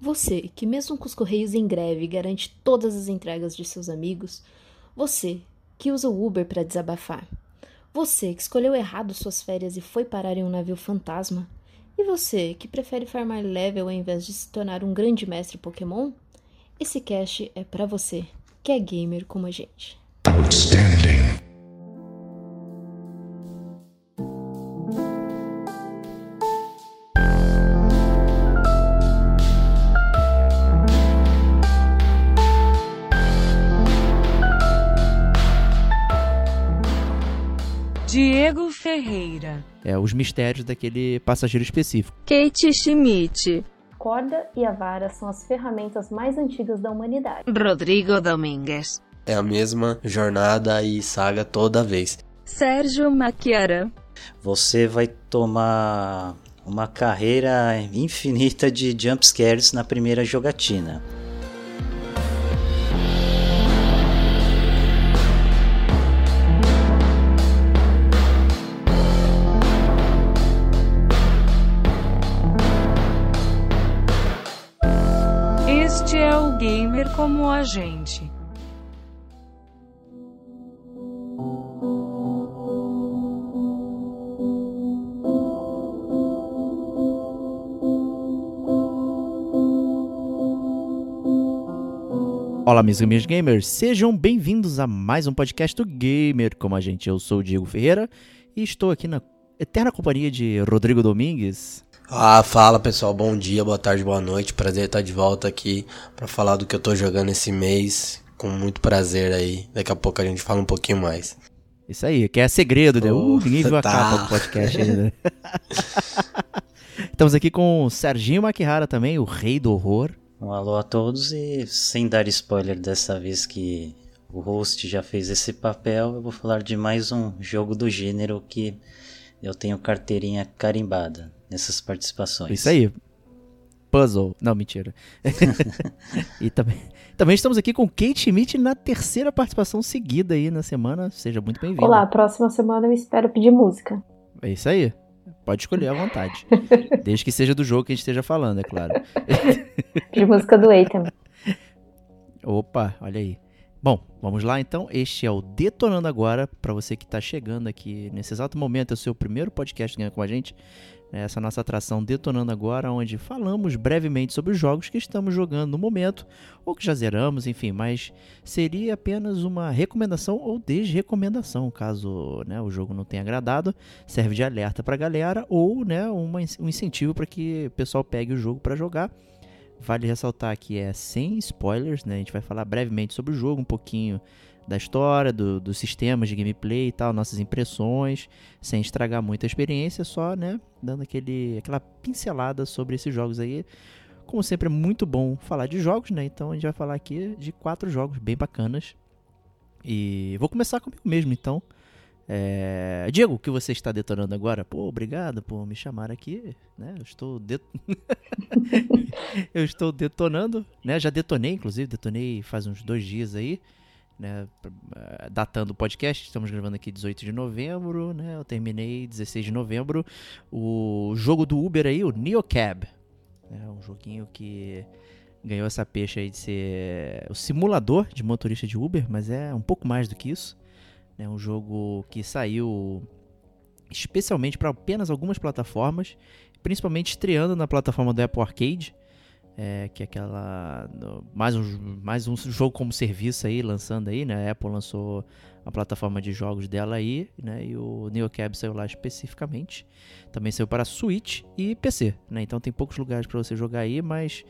Você que, mesmo com os correios em greve, garante todas as entregas de seus amigos. Você que usa o Uber para desabafar. Você que escolheu errado suas férias e foi parar em um navio fantasma. E você que prefere farmar level ao invés de se tornar um grande mestre Pokémon? Esse cast é para você que é gamer como a gente. Outstanding. Ferreira. É, os mistérios daquele passageiro específico. Kate Schmidt. Corda e a vara são as ferramentas mais antigas da humanidade. Rodrigo Domingues. É a mesma jornada e saga toda vez. Sérgio Maquiara. Você vai tomar uma carreira infinita de jumpscares na primeira jogatina. Como a gente. Olá, meus amigos gamers, sejam bem-vindos a mais um podcast do Gamer como a gente. Eu sou o Diego Ferreira e estou aqui na eterna companhia de Rodrigo Domingues. Ah, fala pessoal, bom dia, boa tarde, boa noite. Prazer estar de volta aqui para falar do que eu tô jogando esse mês. Com muito prazer aí. Daqui a pouco a gente fala um pouquinho mais. Isso aí, que é segredo, né? Uh, ninguém viu a tá. capa do podcast ainda. Estamos aqui com o Serginho Maquihara também, o rei do horror. Um alô a todos e sem dar spoiler dessa vez que o host já fez esse papel, eu vou falar de mais um jogo do gênero que eu tenho carteirinha carimbada nessas participações. Isso aí. Puzzle. Não, mentira. e também, também estamos aqui com Kate Schmidt na terceira participação seguida aí na semana. Seja muito bem-vindo. Olá, próxima semana eu espero pedir música. É isso aí. Pode escolher à vontade. Desde que seja do jogo que a gente esteja falando, é claro. pedir música do Eitan. Opa, olha aí. Bom, vamos lá então. Este é o Detonando Agora. Para você que está chegando aqui nesse exato momento, é o seu primeiro podcast com a gente. É essa nossa atração detonando agora, onde falamos brevemente sobre os jogos que estamos jogando no momento, ou que já zeramos, enfim, mas seria apenas uma recomendação ou desrecomendação, caso né, o jogo não tenha agradado, serve de alerta para a galera, ou né, uma, um incentivo para que o pessoal pegue o jogo para jogar. Vale ressaltar que é sem spoilers, né? A gente vai falar brevemente sobre o jogo, um pouquinho da história, do, dos sistemas de gameplay e tal, nossas impressões, sem estragar muito a experiência, só, né, dando aquele, aquela pincelada sobre esses jogos aí. Como sempre é muito bom falar de jogos, né? Então a gente vai falar aqui de quatro jogos bem bacanas. E vou começar comigo mesmo, então. É... Diego, o que você está detonando agora? Pô, obrigado por me chamar aqui, né? Eu estou eu estou detonando, né? Já detonei, inclusive, detonei faz uns dois dias aí né, eh, datando o podcast, estamos gravando aqui 18 de novembro, né, eu terminei 16 de novembro, o jogo do Uber aí, o Neocab, é um joguinho que ganhou essa peixe aí de ser o simulador de motorista de Uber, mas é um pouco mais do que isso, é né, um jogo que saiu especialmente para apenas algumas plataformas, principalmente estreando na plataforma do Apple Arcade, é, que é aquela mais um, mais um jogo como serviço aí lançando aí, né? A Apple lançou a plataforma de jogos dela aí, né? E o NeoCab saiu lá especificamente. Também saiu para Switch e PC, né? Então tem poucos lugares para você jogar aí, mas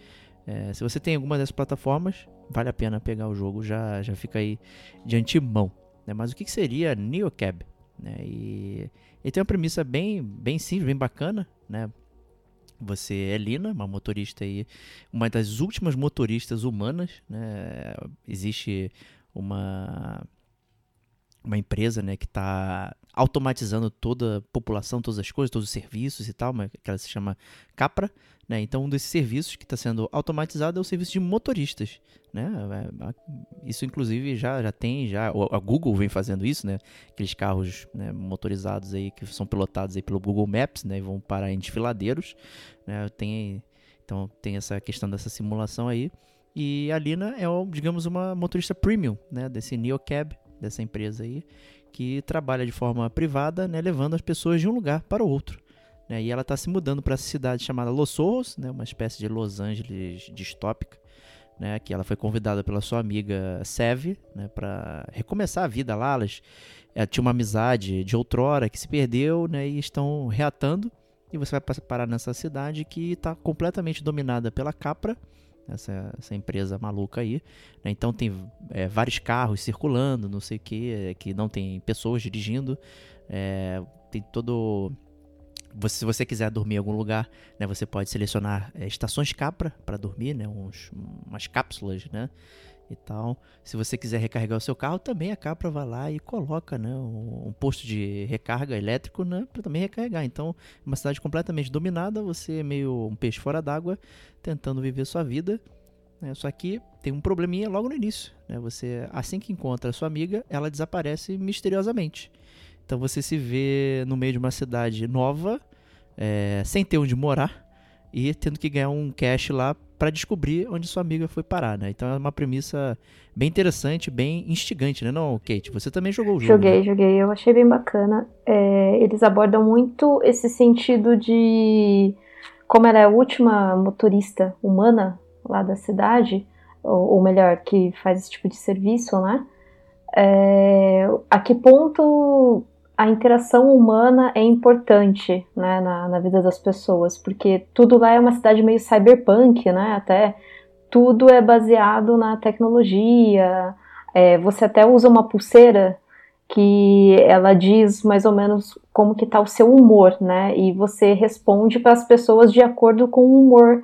é, se você tem alguma dessas plataformas, vale a pena pegar o jogo, já já fica aí de antemão, né? Mas o que, que seria NeoCab? Né? E ele tem uma premissa bem bem simples, bem bacana, né? Você é Lina, uma motorista aí, uma das últimas motoristas humanas, né? Existe uma uma empresa, né, que está automatizando toda a população, todas as coisas, todos os serviços e tal, que ela se chama Capra, né? Então um desses serviços que está sendo automatizado é o serviço de motoristas, né? É, isso inclusive já, já tem já a Google vem fazendo isso, né? Aqueles carros né, motorizados aí que são pilotados aí pelo Google Maps, né? E vão parar em desfiladeiros, né? Tem Então tem essa questão dessa simulação aí. E a Lina é, digamos, uma motorista premium, né, desse NeoCab, dessa empresa aí, que trabalha de forma privada, né, levando as pessoas de um lugar para o outro. Né, e ela está se mudando para essa cidade chamada Los Ojos, né, uma espécie de Los Angeles distópica, né, que ela foi convidada pela sua amiga Sev, né, para recomeçar a vida lá. Elas ela tinha uma amizade de outrora que se perdeu, né, e estão reatando. E você vai parar nessa cidade que está completamente dominada pela Capra, essa, essa empresa maluca aí. Né? Então tem é, vários carros circulando, não sei o que, que não tem pessoas dirigindo. É, tem todo. Você, se você quiser dormir em algum lugar, né, você pode selecionar é, estações Capra para dormir, né, uns, umas cápsulas, né, e tal. Se você quiser recarregar o seu carro, também a Capra vai lá e coloca né, um, um posto de recarga elétrico né, para também recarregar. Então, uma cidade completamente dominada, você é meio um peixe fora d'água, tentando viver sua vida. Né, só que tem um probleminha logo no início. Né, você, assim que encontra sua amiga, ela desaparece misteriosamente. Então você se vê no meio de uma cidade nova, é, sem ter onde morar e tendo que ganhar um cash lá para descobrir onde sua amiga foi parar, né? Então é uma premissa bem interessante, bem instigante, né? Não, Kate, você também jogou o jogo. Joguei, né? joguei. Eu achei bem bacana. É, eles abordam muito esse sentido de como ela é a última motorista humana lá da cidade, ou, ou melhor, que faz esse tipo de serviço, né? É, a que ponto a interação humana é importante né, na, na, vida das pessoas, porque tudo lá é uma cidade meio cyberpunk, né? Até tudo é baseado na tecnologia. É, você até usa uma pulseira que ela diz mais ou menos como que tá o seu humor, né? E você responde para as pessoas de acordo com o humor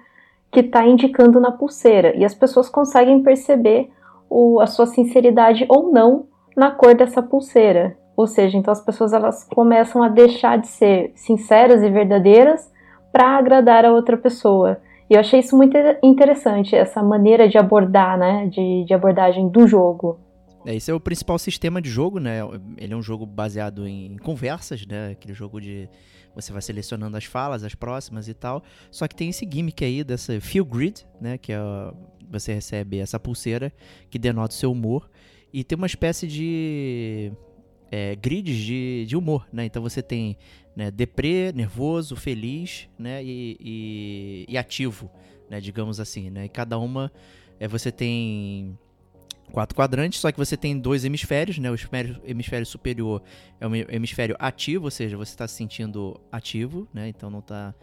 que está indicando na pulseira. E as pessoas conseguem perceber o, a sua sinceridade ou não na cor dessa pulseira. Ou seja, então as pessoas elas começam a deixar de ser sinceras e verdadeiras para agradar a outra pessoa. E eu achei isso muito interessante, essa maneira de abordar, né, de, de abordagem do jogo. É, esse é o principal sistema de jogo, né? Ele é um jogo baseado em conversas, né? Aquele jogo de você vai selecionando as falas, as próximas e tal. Só que tem esse gimmick aí dessa feel grid, né? Que é você recebe essa pulseira que denota o seu humor e tem uma espécie de é, grids de, de humor, né? Então você tem né, deprê, nervoso, feliz, né? E, e, e, ativo, né? Digamos assim, né? E cada uma é, você tem quatro quadrantes, só que você tem dois hemisférios, né? O hemisfério, superior é o hemisfério ativo, ou seja, você está se sentindo ativo, né? Então não está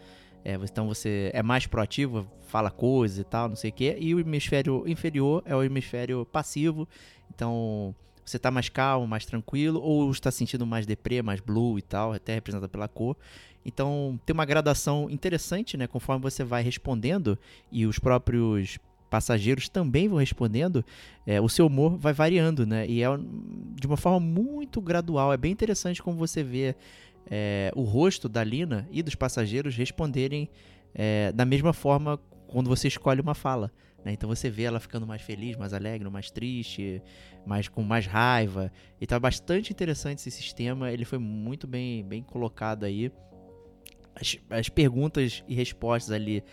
é, então você é mais proativo, fala coisas e tal, não sei o quê. E o hemisfério inferior é o hemisfério passivo. Então você está mais calmo, mais tranquilo, ou está sentindo mais deprê, mais blue e tal, até representado pela cor. Então tem uma gradação interessante, né? Conforme você vai respondendo e os próprios passageiros também vão respondendo, é, o seu humor vai variando, né? E é de uma forma muito gradual. É bem interessante como você vê é, o rosto da Lina e dos passageiros responderem é, da mesma forma quando você escolhe uma fala. Né? Então você vê ela ficando mais feliz, mais alegre, mais triste, mais com mais raiva. E tá bastante interessante esse sistema. Ele foi muito bem, bem colocado aí. As, as perguntas e respostas ali,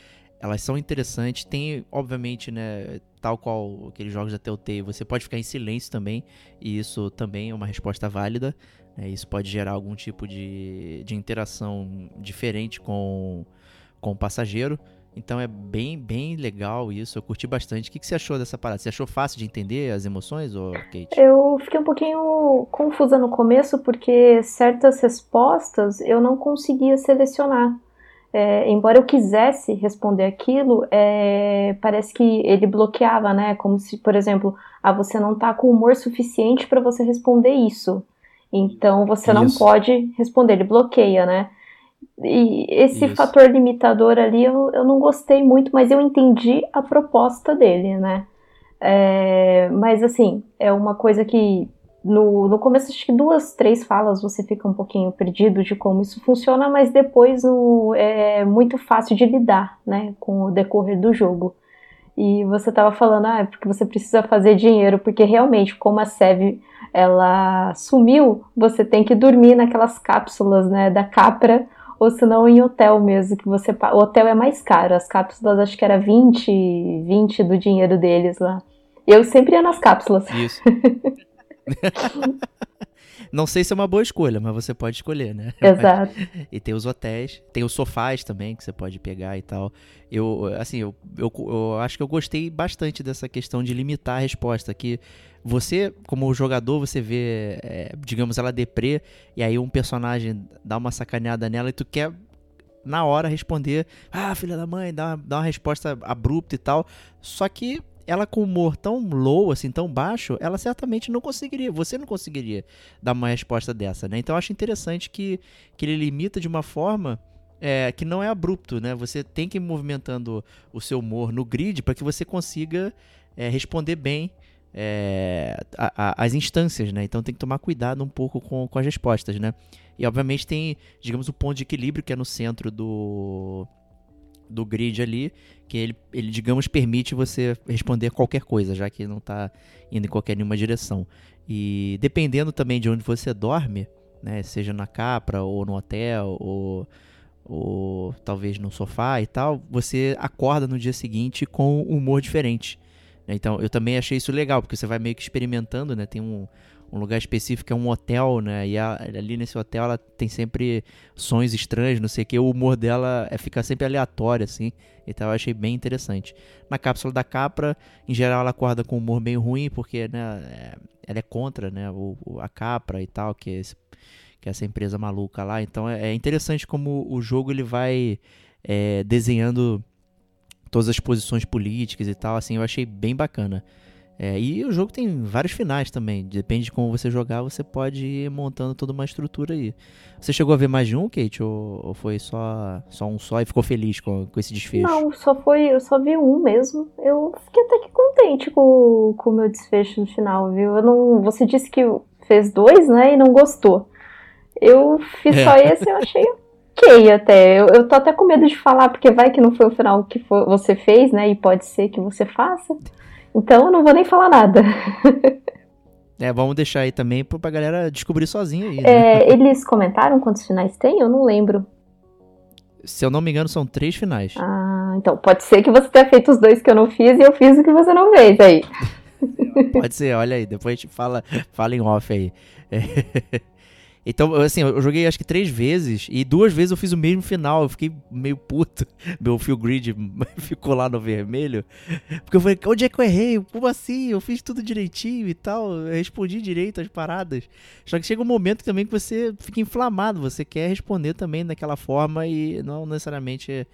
elas são interessantes. Tem, obviamente, né, tal qual aqueles jogos da Telltale, você pode ficar em silêncio também, e isso também é uma resposta válida. Né? Isso pode gerar algum tipo de, de interação diferente com, com o passageiro. Então é bem, bem legal isso. Eu curti bastante. O que, que você achou dessa parada? Você achou fácil de entender as emoções, ou Kate? Eu fiquei um pouquinho confusa no começo, porque certas respostas eu não conseguia selecionar. É, embora eu quisesse responder aquilo, é, parece que ele bloqueava, né? Como se, por exemplo, ah, você não tá com humor suficiente para você responder isso. Então você isso. não pode responder, ele bloqueia, né? E esse Isso. fator limitador ali eu, eu não gostei muito, mas eu entendi a proposta dele, né? É, mas assim, é uma coisa que no, no começo, acho que duas, três falas você fica um pouquinho perdido de como isso funciona, mas depois no, é muito fácil de lidar, né, com o decorrer do jogo. E você estava falando, ah, é porque você precisa fazer dinheiro, porque realmente, como a Sev ela sumiu, você tem que dormir naquelas cápsulas, né, da Capra, ou se não em hotel mesmo, que você o hotel é mais caro, as cápsulas acho que era 20, 20 do dinheiro deles lá. Eu sempre ia nas cápsulas. Isso. Não sei se é uma boa escolha, mas você pode escolher, né? Exato. Mas, e tem os hotéis, tem os sofás também que você pode pegar e tal. Eu, assim, eu, eu, eu acho que eu gostei bastante dessa questão de limitar a resposta, que você, como jogador, você vê, é, digamos, ela deprê, e aí um personagem dá uma sacaneada nela e tu quer na hora responder, ah, filha da mãe, dá uma, dá uma resposta abrupta e tal. Só que ela com humor tão low, assim, tão baixo, ela certamente não conseguiria, você não conseguiria dar uma resposta dessa, né? Então eu acho interessante que, que ele limita de uma forma é, que não é abrupto, né? Você tem que ir movimentando o seu humor no grid para que você consiga é, responder bem é, a, a, as instâncias, né? Então tem que tomar cuidado um pouco com, com as respostas, né? E obviamente tem, digamos, o ponto de equilíbrio que é no centro do, do grid ali, que ele, ele, digamos, permite você responder qualquer coisa, já que não está indo em qualquer nenhuma direção. E dependendo também de onde você dorme, né, seja na capra ou no hotel ou, ou talvez no sofá e tal, você acorda no dia seguinte com um humor diferente. Né? Então eu também achei isso legal, porque você vai meio que experimentando, né? Tem um, um lugar específico, é um hotel, né? E a, ali nesse hotel ela tem sempre sons estranhos, não sei o que. O humor dela é ficar sempre aleatório, assim. Então eu achei bem interessante. Na cápsula da Capra, em geral ela acorda com um humor meio ruim, porque né, é, ela é contra né, o, a Capra e tal, que é, esse, que é essa empresa maluca lá. Então é, é interessante como o jogo ele vai é, desenhando todas as posições políticas e tal. Assim, eu achei bem bacana. É, e o jogo tem vários finais também. Depende de como você jogar, você pode ir montando toda uma estrutura aí. Você chegou a ver mais de um, Kate? Ou, ou foi só, só um só e ficou feliz com, com esse desfecho? Não, só foi. Eu só vi um mesmo. Eu fiquei até que contente com, com o meu desfecho no final, viu? Eu não, você disse que fez dois, né? E não gostou. Eu fiz é. só esse eu achei ok até. Eu, eu tô até com medo de falar, porque vai que não foi o final que for, você fez, né? E pode ser que você faça. Então eu não vou nem falar nada. É, vamos deixar aí também pra galera descobrir sozinha aí. Né? É, eles comentaram quantos finais tem? Eu não lembro. Se eu não me engano, são três finais. Ah, então pode ser que você tenha feito os dois que eu não fiz e eu fiz o que você não fez aí. pode ser, olha aí, depois a gente fala, fala em off aí. É. Então, assim, eu joguei acho que três vezes e duas vezes eu fiz o mesmo final. Eu fiquei meio puto. Meu fio grid ficou lá no vermelho. Porque eu falei, onde é que eu errei? Como assim? Eu fiz tudo direitinho e tal. Eu respondi direito as paradas. Só que chega um momento também que você fica inflamado. Você quer responder também daquela forma e não necessariamente é,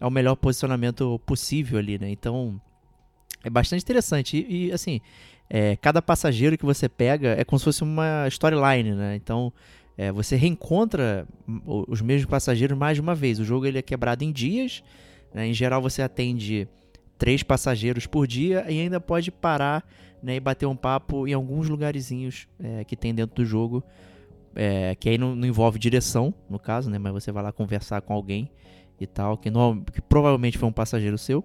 é o melhor posicionamento possível ali, né? Então, é bastante interessante. E, e assim, é, cada passageiro que você pega é como se fosse uma storyline, né? Então é, você reencontra os mesmos passageiros mais de uma vez. O jogo ele é quebrado em dias. Né? Em geral você atende três passageiros por dia e ainda pode parar né, e bater um papo em alguns lugarzinhos é, que tem dentro do jogo. É, que aí não, não, envolve direção, no caso, né? Mas você vai lá conversar com alguém e tal, que, no, que provavelmente foi um passageiro seu.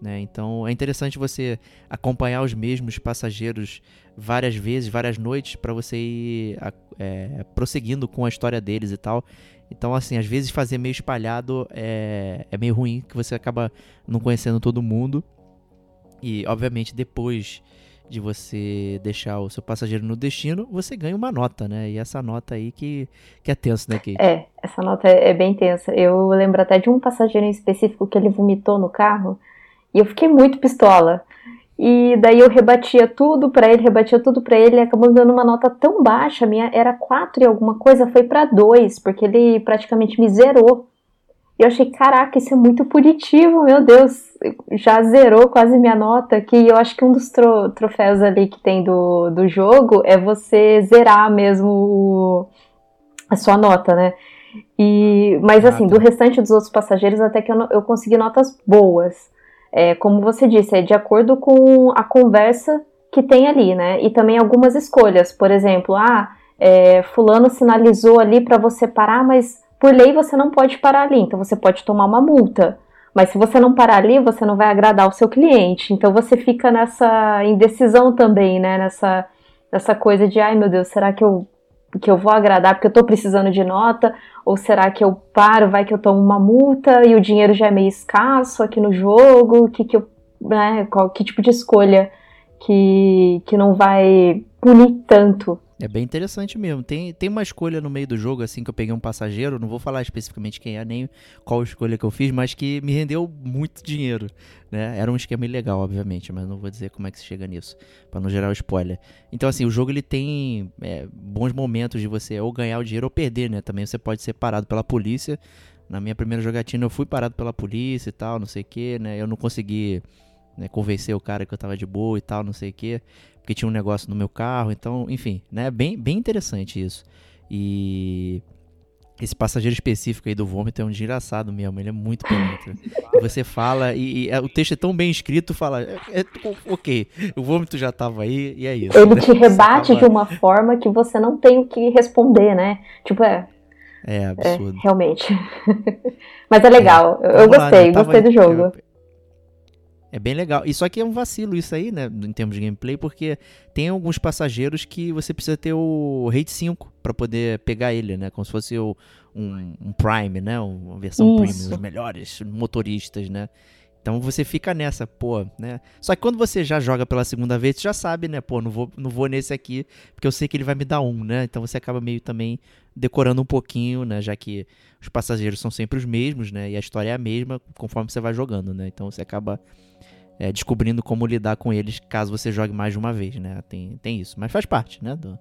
Né? Então é interessante você acompanhar os mesmos passageiros várias vezes, várias noites, para você ir é, prosseguindo com a história deles e tal. Então, assim, às vezes fazer meio espalhado é, é meio ruim, que você acaba não conhecendo todo mundo. E, obviamente, depois de você deixar o seu passageiro no destino, você ganha uma nota, né? E essa nota aí que, que é tenso, né, Kate? É, essa nota é, é bem tensa. Eu lembro até de um passageiro em específico que ele vomitou no carro. E eu fiquei muito pistola. E daí eu rebatia tudo para ele, rebatia tudo para ele, e acabou me dando uma nota tão baixa, minha era 4 e alguma coisa, foi para 2, porque ele praticamente me zerou. E eu achei, caraca, isso é muito punitivo, meu Deus, já zerou quase minha nota, que eu acho que um dos tro troféus ali que tem do, do jogo é você zerar mesmo o, a sua nota, né? E, mas assim, ah, tá. do restante dos outros passageiros, até que eu, eu consegui notas boas é, como você disse, é de acordo com a conversa que tem ali, né? E também algumas escolhas. Por exemplo, ah, é, fulano sinalizou ali para você parar, mas por lei você não pode parar ali, então você pode tomar uma multa. Mas se você não parar ali, você não vai agradar o seu cliente. Então você fica nessa indecisão também, né? Nessa, nessa coisa de, ai meu Deus, será que eu que eu vou agradar porque eu tô precisando de nota? Ou será que eu paro, vai que eu tomo uma multa e o dinheiro já é meio escasso aqui no jogo? Que que eu, né, qual, que tipo de escolha que, que não vai punir tanto é bem interessante mesmo. Tem, tem uma escolha no meio do jogo, assim, que eu peguei um passageiro, não vou falar especificamente quem é, nem qual escolha que eu fiz, mas que me rendeu muito dinheiro, né? Era um esquema ilegal, obviamente, mas não vou dizer como é que se chega nisso, para não gerar spoiler. Então, assim, o jogo ele tem é, bons momentos de você ou ganhar o dinheiro ou perder, né? Também você pode ser parado pela polícia. Na minha primeira jogatina eu fui parado pela polícia e tal, não sei o que, né? Eu não consegui né, convencer o cara que eu tava de boa e tal, não sei o que porque tinha um negócio no meu carro, então, enfim, né? Bem, bem interessante isso. E esse passageiro específico aí do vômito é um desgraçado mesmo, ele é muito e você fala, e, e, é, o texto é tão bem escrito, fala, é, é, ok, o vômito já tava aí, e é isso. Ele te rebate de uma forma que você não tem o que responder, né? Tipo, é. É absurdo. É, realmente. Mas é legal, eu, eu gostei, lá, eu gostei do jogo. Eu, é bem legal. E só que é um vacilo isso aí, né, em termos de gameplay, porque tem alguns passageiros que você precisa ter o Rate 5 para poder pegar ele, né, como se fosse o, um, um, Prime, né, uma versão isso. Premium, os melhores motoristas, né. Então você fica nessa, pô, né? Só que quando você já joga pela segunda vez, você já sabe, né? Pô, não vou, não vou nesse aqui, porque eu sei que ele vai me dar um, né? Então você acaba meio também decorando um pouquinho, né? Já que os passageiros são sempre os mesmos, né? E a história é a mesma conforme você vai jogando, né? Então você acaba é, descobrindo como lidar com eles caso você jogue mais de uma vez, né? Tem, tem isso. Mas faz parte, né? Do,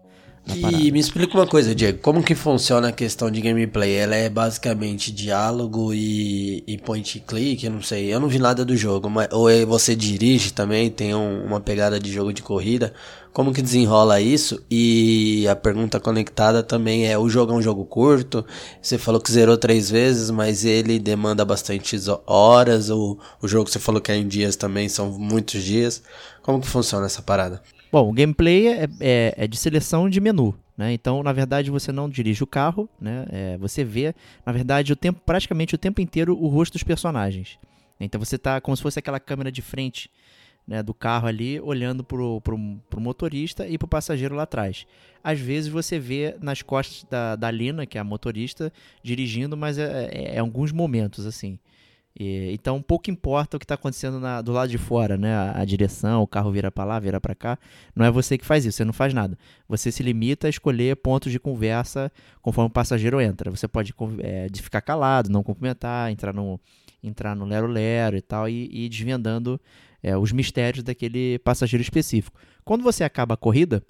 e me explica uma coisa, Diego. Como que funciona a questão de gameplay? Ela é basicamente diálogo e, e point click? Eu não sei. Eu não vi nada do jogo. Mas, ou é você dirige também? Tem um, uma pegada de jogo de corrida? Como que desenrola isso? E a pergunta conectada também é: o jogo é um jogo curto? Você falou que zerou três vezes, mas ele demanda bastante horas. Ou o jogo você falou que é em dias também, são muitos dias. Como que funciona essa parada? Bom, o gameplay é, é, é, de seleção de menu, né? Então, na verdade, você não dirige o carro, né? É, você vê, na verdade, o tempo, praticamente o tempo inteiro o rosto dos personagens. Então você tá como se fosse aquela câmera de frente né, do carro ali, olhando pro, pro motorista e pro passageiro lá atrás. Às vezes você vê nas costas da, da Lina, que é a motorista, dirigindo, mas é, é, é alguns momentos, assim. E, então, pouco importa o que está acontecendo na, do lado de fora, né? A, a, direção, o carro vira para lá, vira para cá. Não é você que faz isso, você não faz nada. Você se limita a escolher pontos de conversa conforme o passageiro entra. Você pode é, de ficar calado, não cumprimentar, entrar no entrar no lero-lero e tal, e, e desvendando é, os mistérios daquele passageiro específico. Quando você acaba a corrida,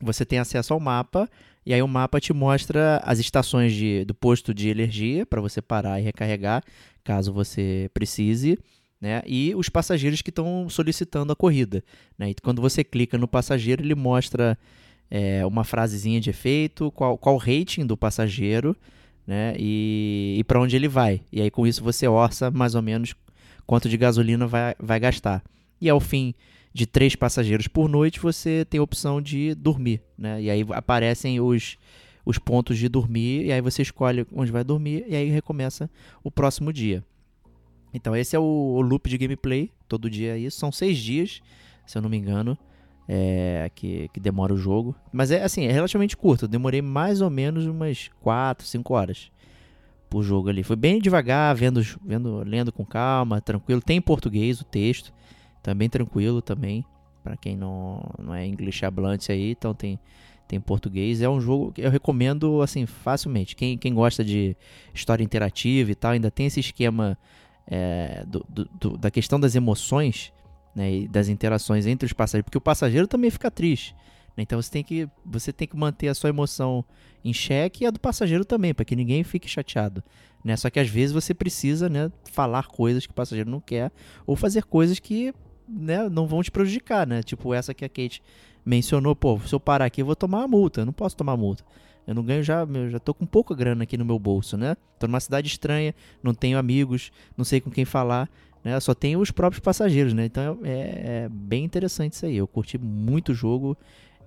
você tem acesso ao mapa e aí o mapa te mostra as estações de, do posto de energia para você parar e recarregar, caso você precise. Né? E os passageiros que estão solicitando a corrida. Né? E quando você clica no passageiro, ele mostra é, uma frasezinha de efeito, qual, qual o rating do passageiro né? e, e para onde ele vai. E aí com isso você orça mais ou menos quanto de gasolina vai, vai gastar. E ao fim de três passageiros por noite, você tem a opção de dormir, né? E aí aparecem os, os pontos de dormir, e aí você escolhe onde vai dormir, e aí recomeça o próximo dia. Então esse é o, o loop de gameplay, todo dia é isso. São seis dias, se eu não me engano, é, que, que demora o jogo. Mas é assim, é relativamente curto. Eu demorei mais ou menos umas 4, 5 horas por jogo ali. Foi bem devagar, vendo, vendo, lendo com calma, tranquilo. Tem em português o texto. Também tranquilo também, para quem não, não é inglês hablante aí, então tem tem português. É um jogo que eu recomendo assim facilmente. Quem, quem gosta de história interativa e tal, ainda tem esse esquema é, do, do, do, da questão das emoções né, e das interações entre os passageiros, porque o passageiro também fica triste. Né? Então você tem, que, você tem que manter a sua emoção em xeque e a do passageiro também, para que ninguém fique chateado. Né? Só que às vezes você precisa né, falar coisas que o passageiro não quer ou fazer coisas que né, não vão te prejudicar, né? Tipo essa que a Kate mencionou, pô, se eu parar aqui eu vou tomar uma multa, eu não posso tomar multa. Eu não ganho já, eu já tô com pouca grana aqui no meu bolso, né? Tô numa cidade estranha, não tenho amigos, não sei com quem falar, né? Só tenho os próprios passageiros, né? Então é, é bem interessante isso aí. Eu curti muito o jogo,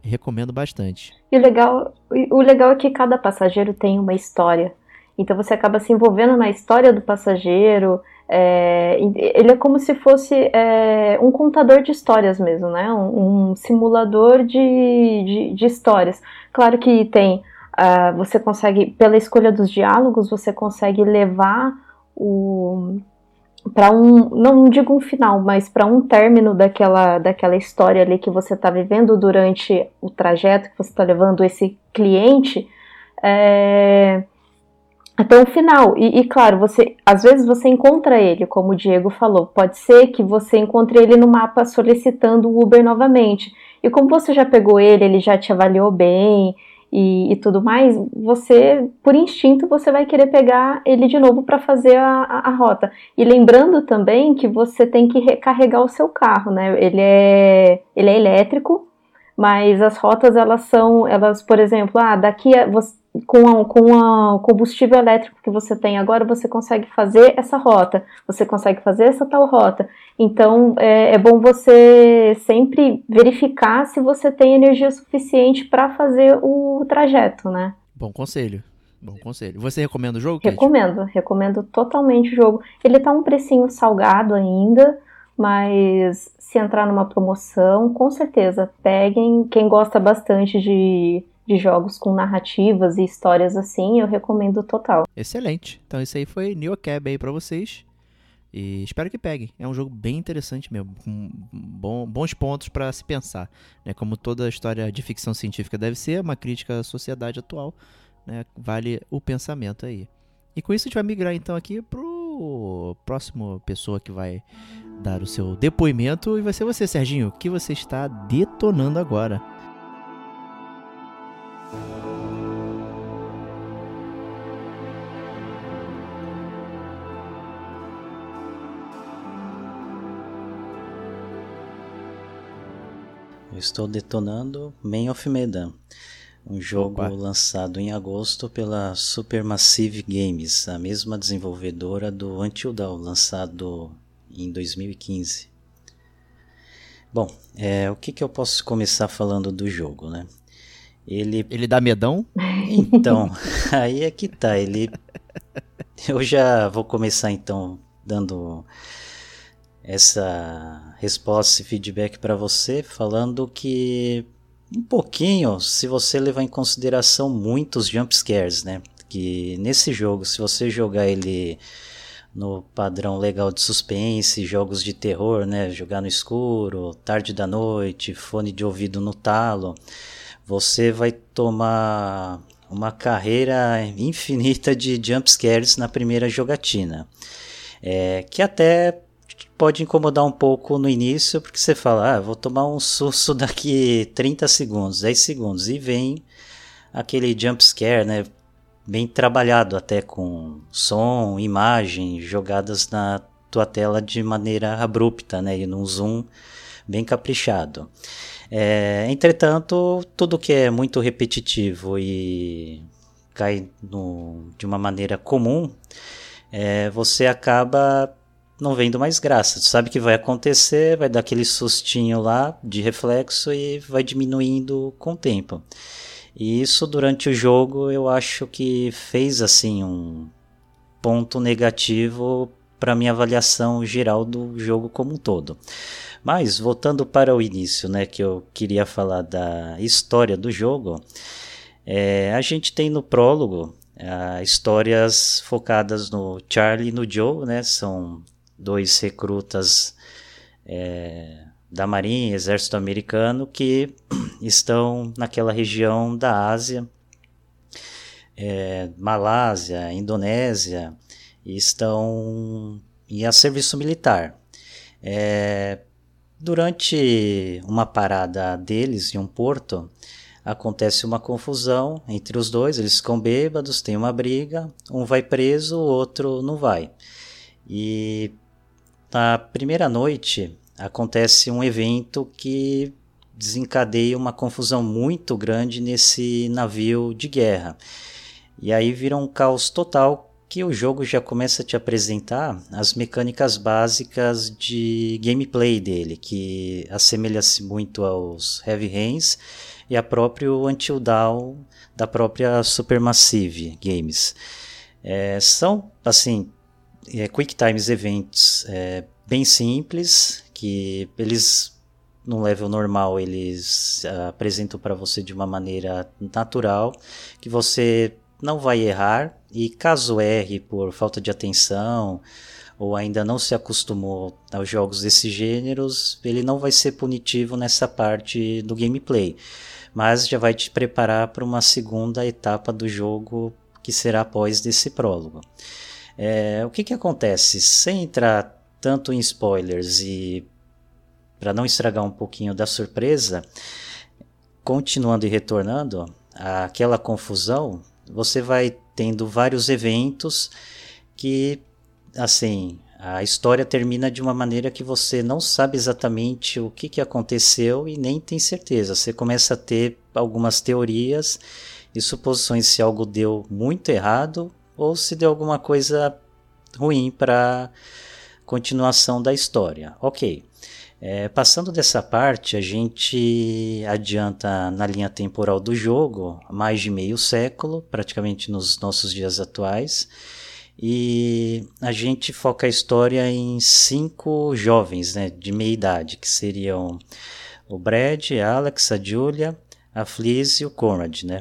recomendo bastante. E o legal, o legal é que cada passageiro tem uma história. Então você acaba se envolvendo na história do passageiro, é, ele é como se fosse é, um contador de histórias mesmo, né? Um, um simulador de, de, de, histórias. Claro que tem uh, você consegue, pela escolha dos diálogos, você consegue levar o para um, não digo um final, mas para um término daquela, daquela história ali que você está vivendo durante o trajeto que você está levando esse cliente, é, até o final. E, e, claro, você às vezes você encontra ele, como o Diego falou. Pode ser que você encontre ele no mapa solicitando o Uber novamente. E como você já pegou ele, ele já te avaliou bem e, e tudo mais, você, por instinto, você vai querer pegar ele de novo para fazer a, a, a, rota. E lembrando também que você tem que recarregar o seu carro, né? Ele é, ele é elétrico, mas as rotas elas são, elas, por exemplo, ah, daqui a, você, com, a, com o combustível elétrico que você tem agora, você consegue fazer essa rota, você consegue fazer essa tal rota. Então é, é bom você sempre verificar se você tem energia suficiente para fazer o trajeto, né? Bom conselho. Bom conselho. Você recomenda o jogo? Kate? Recomendo, recomendo totalmente o jogo. Ele tá um precinho salgado ainda, mas se entrar numa promoção, com certeza peguem. Quem gosta bastante de de jogos com narrativas e histórias assim, eu recomendo total. Excelente. Então esse aí foi New Cab aí para vocês. E espero que peguem. É um jogo bem interessante mesmo, com bom, bons pontos para se pensar. Né? Como toda história de ficção científica deve ser, uma crítica à sociedade atual. Né? Vale o pensamento aí. E com isso a gente vai migrar então aqui pro próximo pessoa que vai dar o seu depoimento. E vai ser você, Serginho. Que você está detonando agora? Eu estou detonando Man of Medan, um jogo Opa. lançado em agosto pela Supermassive Games, a mesma desenvolvedora do Until Dawn, lançado em 2015. Bom, é, o que, que eu posso começar falando do jogo, né? Ele, ele dá medão? Então, aí é que tá. Ele. Eu já vou começar então dando essa resposta e feedback para você, falando que um pouquinho, se você levar em consideração muitos jump scares, né? Que nesse jogo, se você jogar ele no padrão legal de suspense, jogos de terror, né? Jogar no escuro, tarde da noite, fone de ouvido no talo, você vai tomar uma carreira infinita de jump scares na primeira jogatina. É, que até pode incomodar um pouco no início, porque você fala, ah, vou tomar um susto daqui 30 segundos, 10 segundos, e vem aquele jump scare, né? Bem trabalhado até com som, imagem, jogadas na tua tela de maneira abrupta, né? E num zoom bem caprichado. É, entretanto, tudo que é muito repetitivo e cai no, de uma maneira comum, é, você acaba não vendo mais graça. Tu sabe que vai acontecer, vai dar aquele sustinho lá de reflexo e vai diminuindo com o tempo. E isso durante o jogo eu acho que fez assim um ponto negativo para minha avaliação geral do jogo como um todo. Mas voltando para o início, né, que eu queria falar da história do jogo, é, a gente tem no prólogo uh, histórias focadas no Charlie e no Joe, né, são dois recrutas é, da Marinha, Exército Americano, que estão naquela região da Ásia, é, Malásia, Indonésia, e estão em a serviço militar. É, durante uma parada deles em um porto, acontece uma confusão entre os dois, eles ficam bêbados, tem uma briga, um vai preso, o outro não vai. E na primeira noite acontece um evento que desencadeia uma confusão muito grande nesse navio de guerra. E aí vira um caos total que o jogo já começa a te apresentar as mecânicas básicas de gameplay dele, que assemelha-se muito aos Heavy Rains e a próprio Until Dawn da própria Supermassive Games. É, são, assim, é, quick times eventos é, bem simples, que eles no level normal eles uh, apresentam para você de uma maneira natural, que você não vai errar e caso erre por falta de atenção ou ainda não se acostumou aos jogos desses gêneros, ele não vai ser punitivo nessa parte do gameplay, mas já vai te preparar para uma segunda etapa do jogo que será após desse prólogo. É, o que, que acontece? Sem entrar tanto em spoilers e para não estragar um pouquinho da surpresa, continuando e retornando, aquela confusão, você vai tendo vários eventos que assim, a história termina de uma maneira que você não sabe exatamente o que, que aconteceu e nem tem certeza. Você começa a ter algumas teorias e suposições se algo deu muito errado ou se deu alguma coisa ruim para continuação da história. Ok. É, passando dessa parte, a gente adianta na linha temporal do jogo mais de meio século, praticamente nos nossos dias atuais. E a gente foca a história em cinco jovens né, de meia idade, que seriam o Brad, a Alex, a Julia, a Fliz e o Conrad. Né?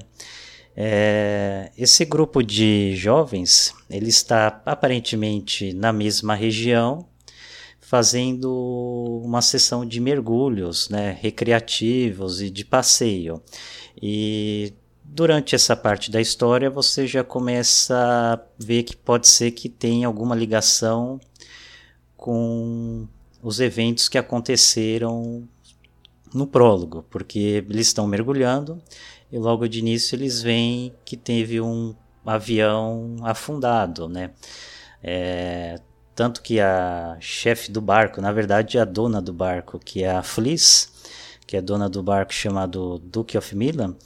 É, esse grupo de jovens ele está aparentemente na mesma região, fazendo uma sessão de mergulhos né, recreativos e de passeio. E durante essa parte da história você já começa a ver que pode ser que tenha alguma ligação com os eventos que aconteceram no prólogo, porque eles estão mergulhando e logo de início eles veem que teve um avião afundado, né? É, tanto que a chefe do barco, na verdade a dona do barco, que é a Fliss, que é dona do barco chamado Duke of Milan,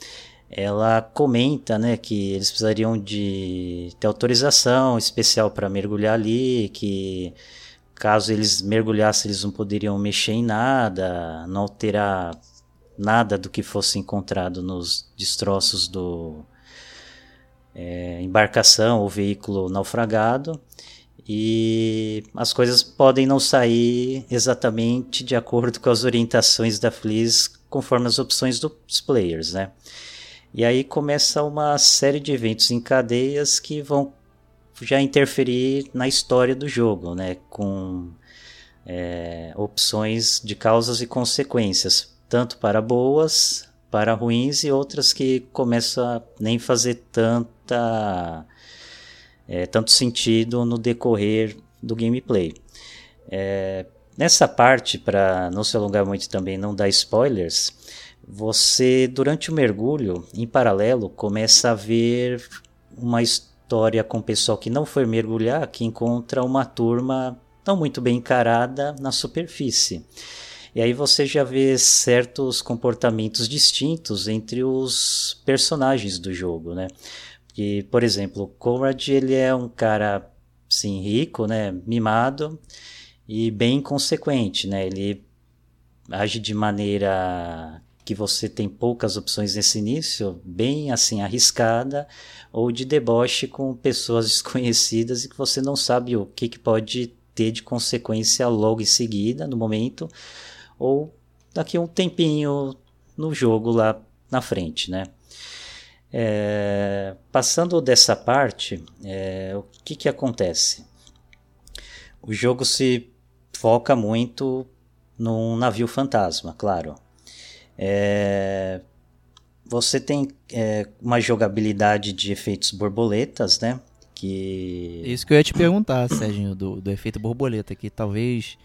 ela comenta né, que eles precisariam de ter autorização especial para mergulhar ali, que caso eles mergulhassem eles não poderiam mexer em nada, não alterar nada do que fosse encontrado nos destroços do é, embarcação ou veículo naufragado e as coisas podem não sair exatamente de acordo com as orientações da Fliss conforme as opções dos players, né? E aí começa uma série de eventos em cadeias que vão já interferir na história do jogo, né? Com é, opções de causas e consequências, tanto para boas, para ruins e outras que começam a nem fazer tanta é, tanto sentido no decorrer do gameplay. É, nessa parte, para não se alongar muito também, não dar spoilers, você durante o mergulho, em paralelo, começa a ver uma história com o pessoal que não foi mergulhar, que encontra uma turma não muito bem encarada na superfície. E aí você já vê certos comportamentos distintos entre os personagens do jogo, né? Porque, por exemplo, o Conrad ele é um cara sim rico, né, mimado e bem consequente, né? Ele age de maneira que você tem poucas opções nesse início, bem assim arriscada, ou de deboche com pessoas desconhecidas e que você não sabe o que, que pode ter de consequência logo em seguida, no momento, ou daqui a um tempinho no jogo lá na frente, né? É, passando dessa parte, é, o que, que acontece? O jogo se foca muito num navio fantasma, claro. É, você tem é, uma jogabilidade de efeitos borboletas, né? Que... Isso que eu ia te perguntar, Serginho, do, do efeito borboleta, que talvez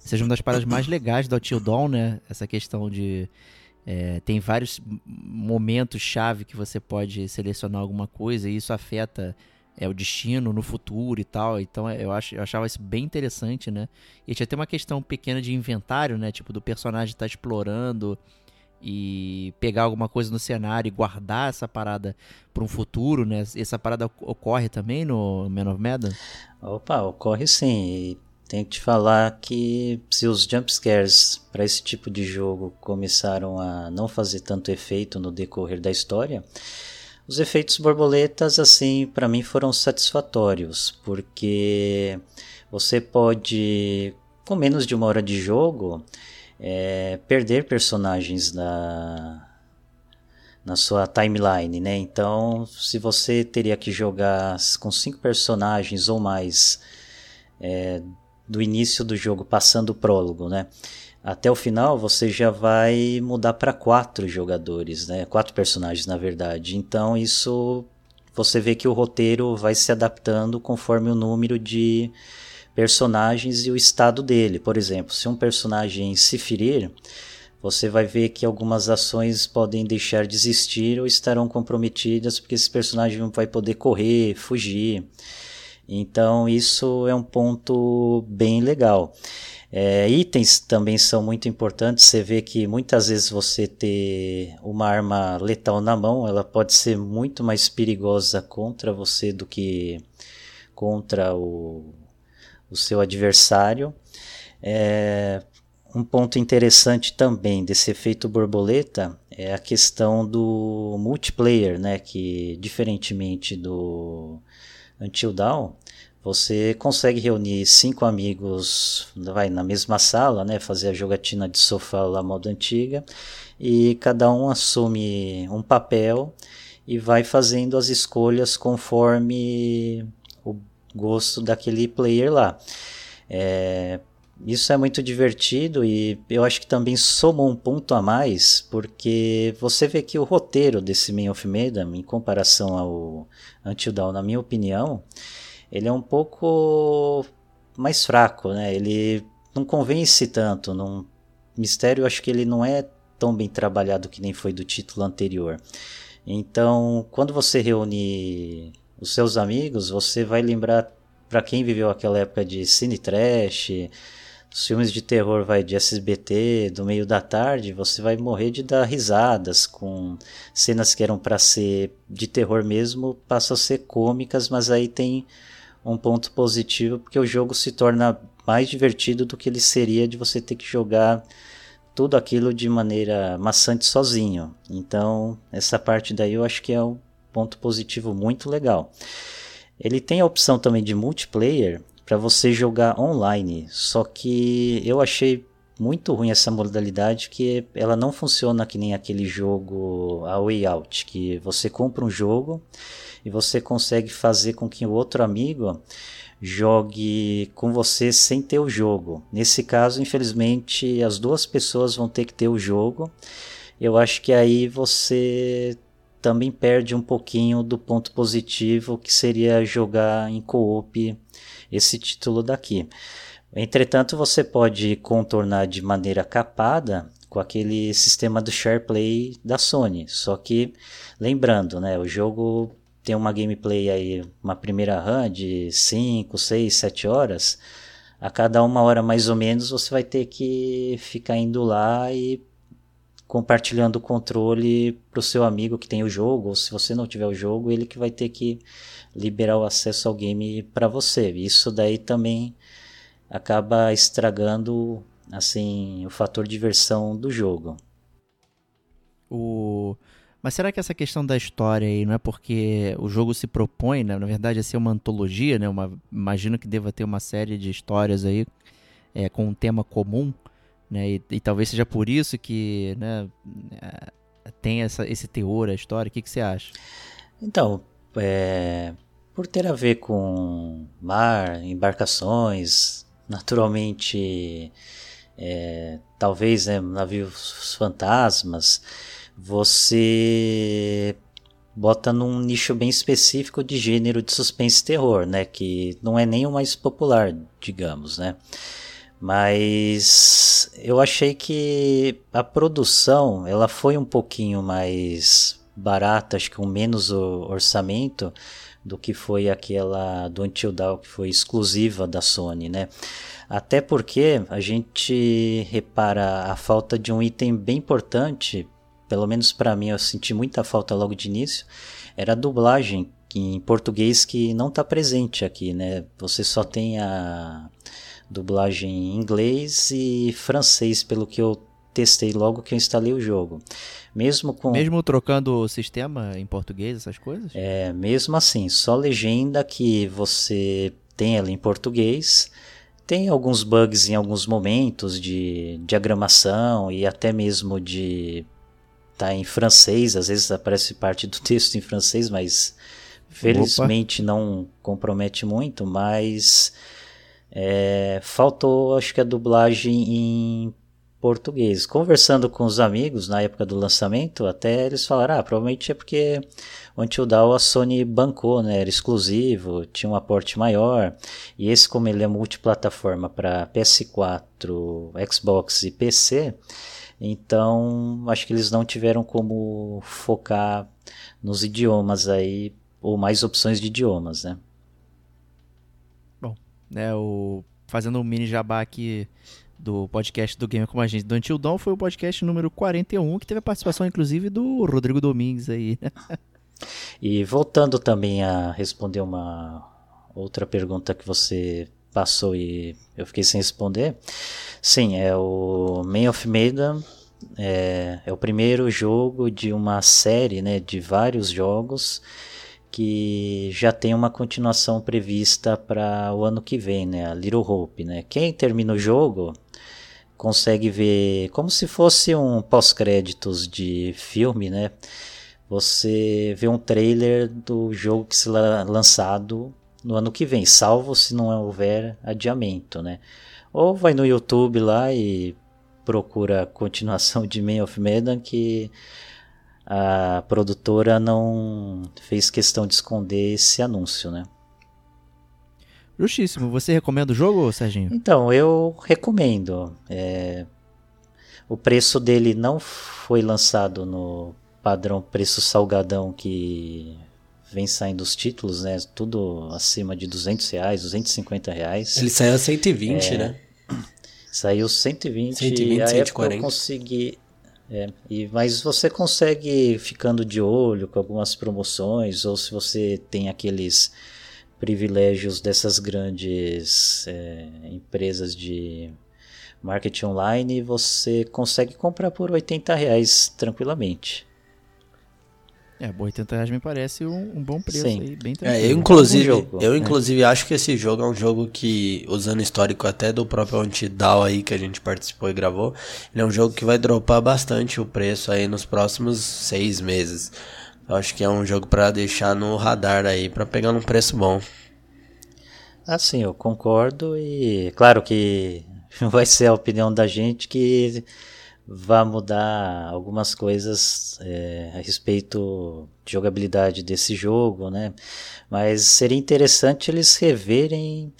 seja uma das paradas mais legais do Until Dawn, né? Essa questão de... É, tem vários momentos-chave que você pode selecionar alguma coisa e isso afeta é, o destino no futuro e tal. Então é, eu, ach, eu achava isso bem interessante, né? E tinha até uma questão pequena de inventário, né? Tipo, do personagem estar tá explorando e pegar alguma coisa no cenário e guardar essa parada para um futuro, né? Essa parada ocorre também no Man of Medan? Opa, ocorre sim. E tenho que te falar que se os jumpscares para esse tipo de jogo começaram a não fazer tanto efeito no decorrer da história, os efeitos borboletas assim para mim foram satisfatórios, porque você pode com menos de uma hora de jogo é, perder personagens na, na sua timeline, né? Então, se você teria que jogar com cinco personagens ou mais é, do início do jogo, passando o prólogo, né? Até o final, você já vai mudar para quatro jogadores, né? Quatro personagens, na verdade. Então, isso você vê que o roteiro vai se adaptando conforme o número de personagens e o estado dele. Por exemplo, se um personagem se ferir, você vai ver que algumas ações podem deixar de existir ou estarão comprometidas porque esse personagem não vai poder correr, fugir. Então isso é um ponto bem legal. É, itens também são muito importantes. Você vê que muitas vezes você ter uma arma letal na mão, ela pode ser muito mais perigosa contra você do que contra o, o seu adversário. É, um ponto interessante também desse efeito borboleta é a questão do multiplayer, né? Que diferentemente do Until Dawn, você consegue reunir cinco amigos, vai na mesma sala, né? Fazer a jogatina de sofá lá modo antiga e cada um assume um papel e vai fazendo as escolhas conforme o gosto daquele player lá. É, isso é muito divertido e eu acho que também soma um ponto a mais, porque você vê que o roteiro desse Man of Medan, em comparação ao Until Dawn, na minha opinião, ele é um pouco mais fraco, né? Ele não convence tanto, não... Mistério eu acho que ele não é tão bem trabalhado que nem foi do título anterior. Então, quando você reúne os seus amigos, você vai lembrar para quem viveu aquela época de cine trash, os filmes de terror vai de SBT, do meio da tarde, você vai morrer de dar risadas com cenas que eram para ser de terror mesmo, passam a ser cômicas, mas aí tem um ponto positivo porque o jogo se torna mais divertido do que ele seria de você ter que jogar tudo aquilo de maneira maçante sozinho. Então, essa parte daí eu acho que é um ponto positivo muito legal. Ele tem a opção também de multiplayer, para você jogar online. Só que eu achei muito ruim essa modalidade que ela não funciona que nem aquele jogo a Way Out, que você compra um jogo e você consegue fazer com que o outro amigo jogue com você sem ter o jogo. Nesse caso, infelizmente, as duas pessoas vão ter que ter o jogo. Eu acho que aí você também perde um pouquinho do ponto positivo que seria jogar em co-op esse título daqui. Entretanto, você pode contornar de maneira capada com aquele sistema do share play da Sony. Só que, lembrando, né, o jogo tem uma gameplay aí, uma primeira run de 5, 6, 7 horas. A cada uma hora mais ou menos você vai ter que ficar indo lá e compartilhando o controle para o seu amigo que tem o jogo, ou se você não tiver o jogo, ele que vai ter que liberar o acesso ao game para você. Isso daí também acaba estragando assim o fator diversão do jogo. O mas será que essa questão da história aí não é porque o jogo se propõe, né? na verdade, a ser uma antologia, né? Uma, imagino que deva ter uma série de histórias aí é, com um tema comum, né? E, e talvez seja por isso que, né? É, tem essa, esse teor a história. O que, que você acha? Então, é, por ter a ver com mar, embarcações, naturalmente, é, talvez né, navios fantasmas, você bota num nicho bem específico de gênero de suspense terror, né? Que não é nem o mais popular, digamos, né? Mas eu achei que a produção ela foi um pouquinho mais barata, acho que com menos orçamento do que foi aquela do Until Dawn que foi exclusiva da Sony, né? Até porque a gente repara a falta de um item bem importante, pelo menos para mim eu senti muita falta logo de início, era a dublagem em português que não está presente aqui, né? Você só tem a dublagem em inglês e francês, pelo que eu testei logo que eu instalei o jogo. Mesmo com Mesmo trocando o sistema em português, essas coisas? É, mesmo assim, só legenda que você tem ela em português, tem alguns bugs em alguns momentos de diagramação e até mesmo de tá em francês, às vezes aparece parte do texto em francês, mas felizmente Opa. não compromete muito, mas é, faltou acho que a dublagem em português. Conversando com os amigos na época do lançamento, até eles falaram, ah, provavelmente é porque o Until Dawn a Sony bancou, né? Era exclusivo, tinha um aporte maior. E esse, como ele é multiplataforma para PS4, Xbox e PC, então acho que eles não tiveram como focar nos idiomas aí, ou mais opções de idiomas, né? Né, o fazendo um mini jabá aqui do podcast do Gamer Como a Gente do Until Dawn foi o podcast número 41, que teve a participação inclusive do Rodrigo Domingues aí? E voltando também a responder uma outra pergunta que você passou e eu fiquei sem responder. Sim, é o Man of Medan, é, é o primeiro jogo de uma série, né, de vários jogos que já tem uma continuação prevista para o ano que vem, né, a Little Hope, né. Quem termina o jogo consegue ver como se fosse um pós-créditos de filme, né? Você vê um trailer do jogo que será lançado no ano que vem, salvo se não houver adiamento, né? Ou vai no YouTube lá e procura a continuação de Man of Medan que a produtora não fez questão de esconder esse anúncio, né? Justíssimo. Você recomenda o jogo, Serginho? Então, eu recomendo. É... O preço dele não foi lançado no padrão preço salgadão que vem saindo os títulos, né? Tudo acima de 200 reais, 250 reais. Ele saiu a 120, é... né? Saiu 120, 120 e a 140. eu consegui... É, e, mas você consegue ficando de olho com algumas promoções, ou se você tem aqueles privilégios dessas grandes é, empresas de marketing online, você consegue comprar por 80 reais tranquilamente. É, 80 reais me parece um, um bom preço Sim. aí, bem tranquilo. É, eu inclusive, eu, né? inclusive acho que esse jogo é um jogo que, usando histórico até do próprio Antidal aí que a gente participou e gravou, ele é um jogo que vai dropar bastante o preço aí nos próximos seis meses. Eu acho que é um jogo para deixar no radar aí, para pegar num preço bom. Assim, eu concordo e claro que vai ser a opinião da gente que vai mudar algumas coisas é, a respeito de jogabilidade desse jogo, né? Mas seria interessante eles reverem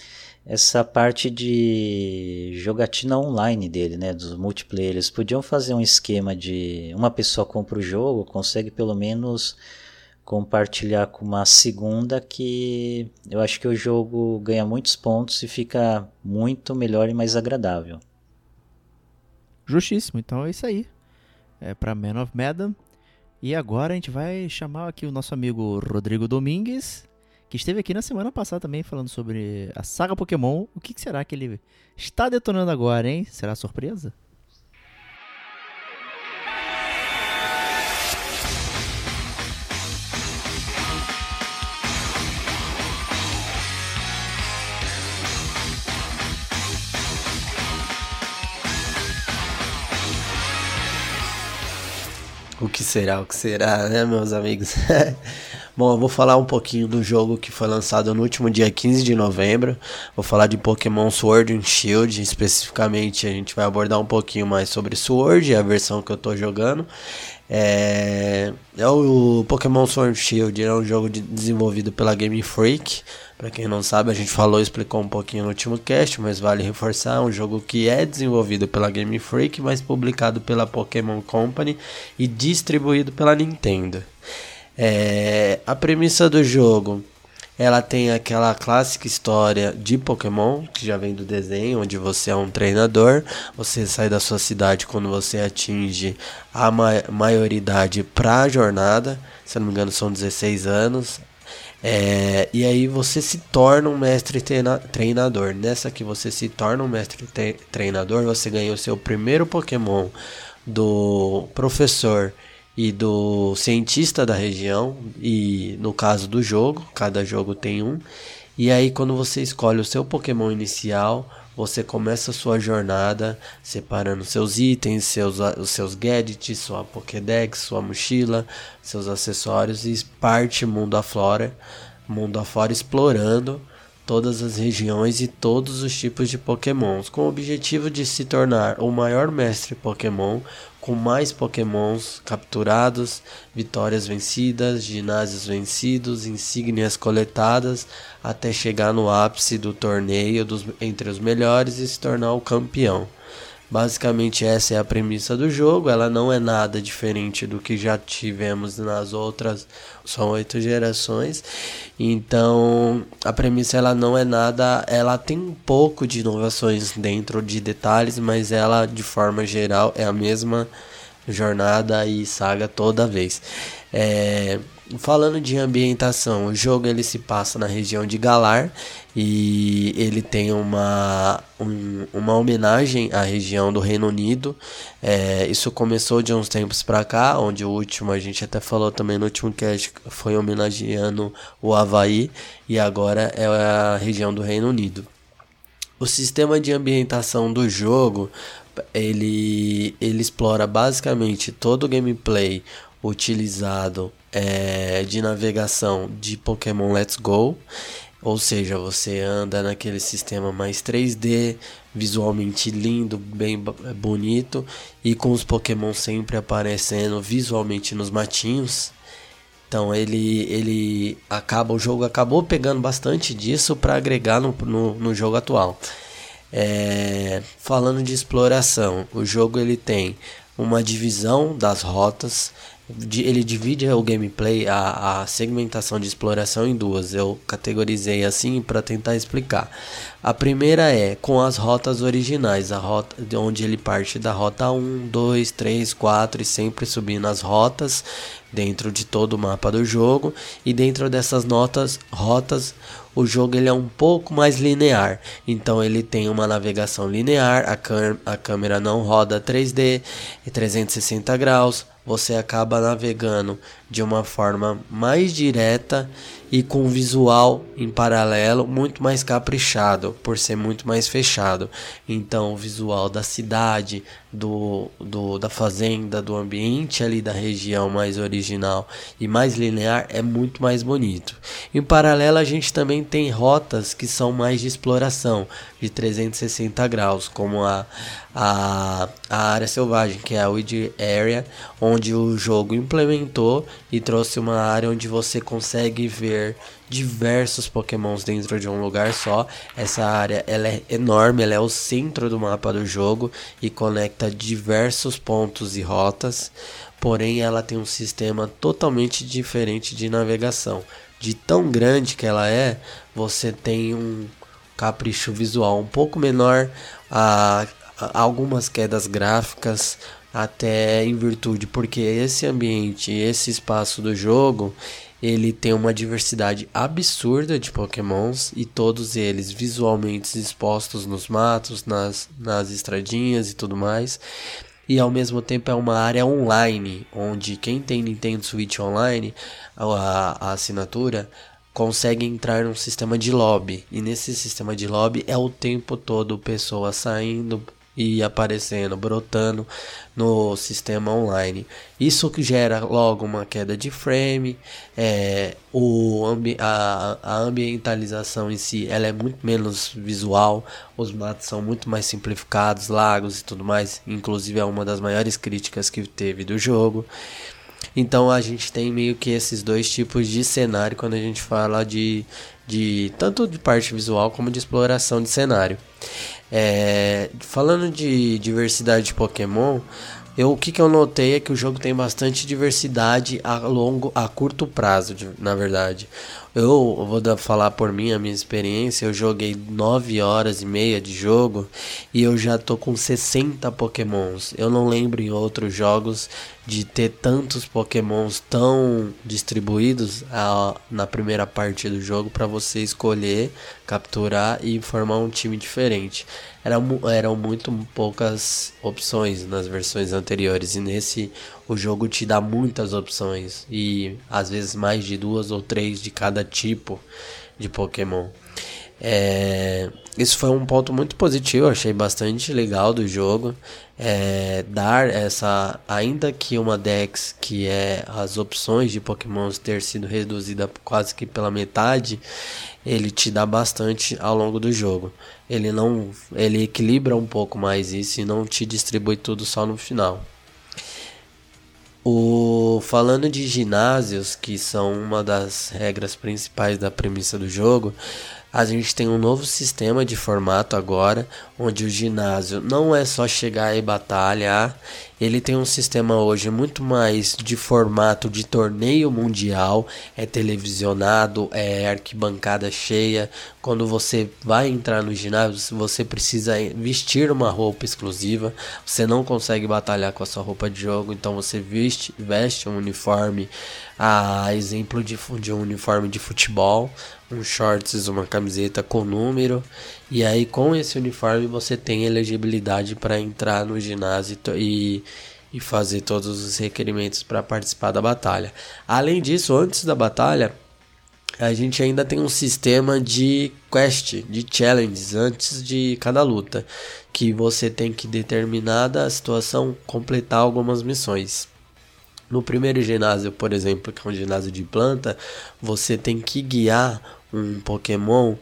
essa parte de jogatina online dele, né, dos multiplayer. Eles podiam fazer um esquema de uma pessoa compra o jogo, consegue pelo menos compartilhar com uma segunda que eu acho que o jogo ganha muitos pontos e fica muito melhor e mais agradável. Justíssimo, então é isso aí. É para Man of Medan. E agora a gente vai chamar aqui o nosso amigo Rodrigo Domingues que esteve aqui na semana passada também falando sobre a saga Pokémon. O que, será que ele está detonando agora, hein? Será surpresa? O que será, o que será, né, meus amigos? Bom, eu vou falar um pouquinho do jogo que foi lançado no último dia 15 de novembro. Vou falar de Pokémon Sword and Shield. Especificamente, a gente vai abordar um pouquinho mais sobre Sword, a versão que eu tô jogando. É, é o Pokémon Sword and Shield, é um jogo de, desenvolvido pela Game Freak. Para quem não sabe, a gente falou e explicou um pouquinho no último cast, mas vale reforçar, é um jogo que é desenvolvido pela Game Freak, mas publicado pela Pokémon Company e distribuído pela Nintendo. É, a premissa do jogo, ela tem aquela clássica história de Pokémon, que já vem do desenho, onde você é um treinador, você sai da sua cidade quando você atinge a ma maioridade para a jornada, se não me engano são 16 anos, é, e aí você se torna um mestre treina treinador. Nessa que você se torna um mestre treinador, você ganha o seu primeiro Pokémon do professor e do cientista da região e no caso do jogo, cada jogo tem um. E aí quando você escolhe o seu Pokémon inicial, você começa a sua jornada separando seus itens, seus, os seus gadgets, sua Pokédex, sua mochila, seus acessórios e parte mundo afora, mundo afora explorando todas as regiões e todos os tipos de Pokémons, com o objetivo de se tornar o maior mestre Pokémon, com mais Pokémons capturados, vitórias vencidas, ginásios vencidos, insígnias coletadas, até chegar no ápice do torneio dos, entre os melhores e se tornar o campeão. Basicamente essa é a premissa do jogo, ela não é nada diferente do que já tivemos nas outras, são oito gerações. Então a premissa ela não é nada, ela tem um pouco de inovações dentro de detalhes, mas ela de forma geral é a mesma jornada e saga toda vez. É, falando de ambientação, o jogo ele se passa na região de Galar e ele tem uma, um, uma homenagem à região do Reino Unido. É, isso começou de uns tempos para cá, onde o último a gente até falou também no último cast foi homenageando o Havaí e agora é a região do Reino Unido. O sistema de ambientação do jogo ele, ele explora basicamente todo o gameplay utilizado é, de navegação de Pokémon Let's Go. Ou seja, você anda naquele sistema mais 3D, visualmente lindo, bem bonito e com os Pokémon sempre aparecendo visualmente nos matinhos. Então ele ele acaba o jogo acabou pegando bastante disso para agregar no, no, no, jogo atual. É, falando de exploração, o jogo ele tem uma divisão das rotas ele divide o gameplay, a, a segmentação de exploração em duas. Eu categorizei assim para tentar explicar. A primeira é com as rotas originais, a rota de onde ele parte da rota 1, 2, 3, 4 e sempre subindo as rotas dentro de todo o mapa do jogo. E dentro dessas notas, rotas, o jogo ele é um pouco mais linear. Então ele tem uma navegação linear, a, a câmera não roda 3D, 360 graus você acaba navegando de uma forma mais direta e com visual em paralelo muito mais caprichado, por ser muito mais fechado. Então, o visual da cidade, do, do, da fazenda, do ambiente ali da região mais original e mais linear é muito mais bonito. Em paralelo, a gente também tem rotas que são mais de exploração, de 360 graus, como a, a, a área selvagem, que é a Weed Area, onde o jogo implementou e trouxe uma área onde você consegue ver diversos pokémons dentro de um lugar só. Essa área ela é enorme, ela é o centro do mapa do jogo e conecta diversos pontos e rotas. Porém, ela tem um sistema totalmente diferente de navegação. De tão grande que ela é, você tem um capricho visual um pouco menor, a, a algumas quedas gráficas, até em virtude, porque esse ambiente, esse espaço do jogo, ele tem uma diversidade absurda de pokémons e todos eles visualmente expostos nos matos, nas, nas estradinhas e tudo mais. E ao mesmo tempo é uma área online, onde quem tem Nintendo Switch Online, a, a assinatura, consegue entrar num sistema de lobby. E nesse sistema de lobby é o tempo todo pessoas saindo, e aparecendo, brotando no sistema online. Isso gera logo uma queda de frame, é, o ambi a, a ambientalização em si ela é muito menos visual, os matos são muito mais simplificados, lagos e tudo mais, inclusive é uma das maiores críticas que teve do jogo. Então a gente tem meio que esses dois tipos de cenário quando a gente fala de, de tanto de parte visual como de exploração de cenário. É, falando de diversidade de Pokémon, eu, o que, que eu notei é que o jogo tem bastante diversidade a longo, a curto prazo, na verdade. Eu vou dar, falar por mim a minha experiência. Eu joguei 9 horas e meia de jogo e eu já tô com 60 Pokémons. Eu não lembro em outros jogos de ter tantos Pokémons tão distribuídos a, na primeira parte do jogo para você escolher, capturar e formar um time diferente. Era, eram muito poucas opções nas versões anteriores e nesse o jogo te dá muitas opções e às vezes mais de duas ou três de cada tipo de Pokémon. É, isso foi um ponto muito positivo, achei bastante legal do jogo. É, dar essa. Ainda que uma Dex, que é as opções de Pokémon ter sido reduzida quase que pela metade, ele te dá bastante ao longo do jogo. Ele não. Ele equilibra um pouco mais isso e não te distribui tudo só no final. O, falando de ginásios, que são uma das regras principais da premissa do jogo, a gente tem um novo sistema de formato agora, onde o ginásio não é só chegar e batalhar, ele tem um sistema hoje muito mais de formato de torneio mundial, é televisionado, é arquibancada cheia. Quando você vai entrar no ginásio, você precisa vestir uma roupa exclusiva, você não consegue batalhar com a sua roupa de jogo, então você veste, veste um uniforme, a exemplo de, de um uniforme de futebol um shorts, uma camiseta com número. E aí com esse uniforme você tem elegibilidade para entrar no ginásio e, e fazer todos os requerimentos para participar da batalha. Além disso, antes da batalha, a gente ainda tem um sistema de quest, de challenges antes de cada luta, que você tem que determinada situação completar algumas missões. No primeiro ginásio, por exemplo, que é um ginásio de planta, você tem que guiar um Pokémon,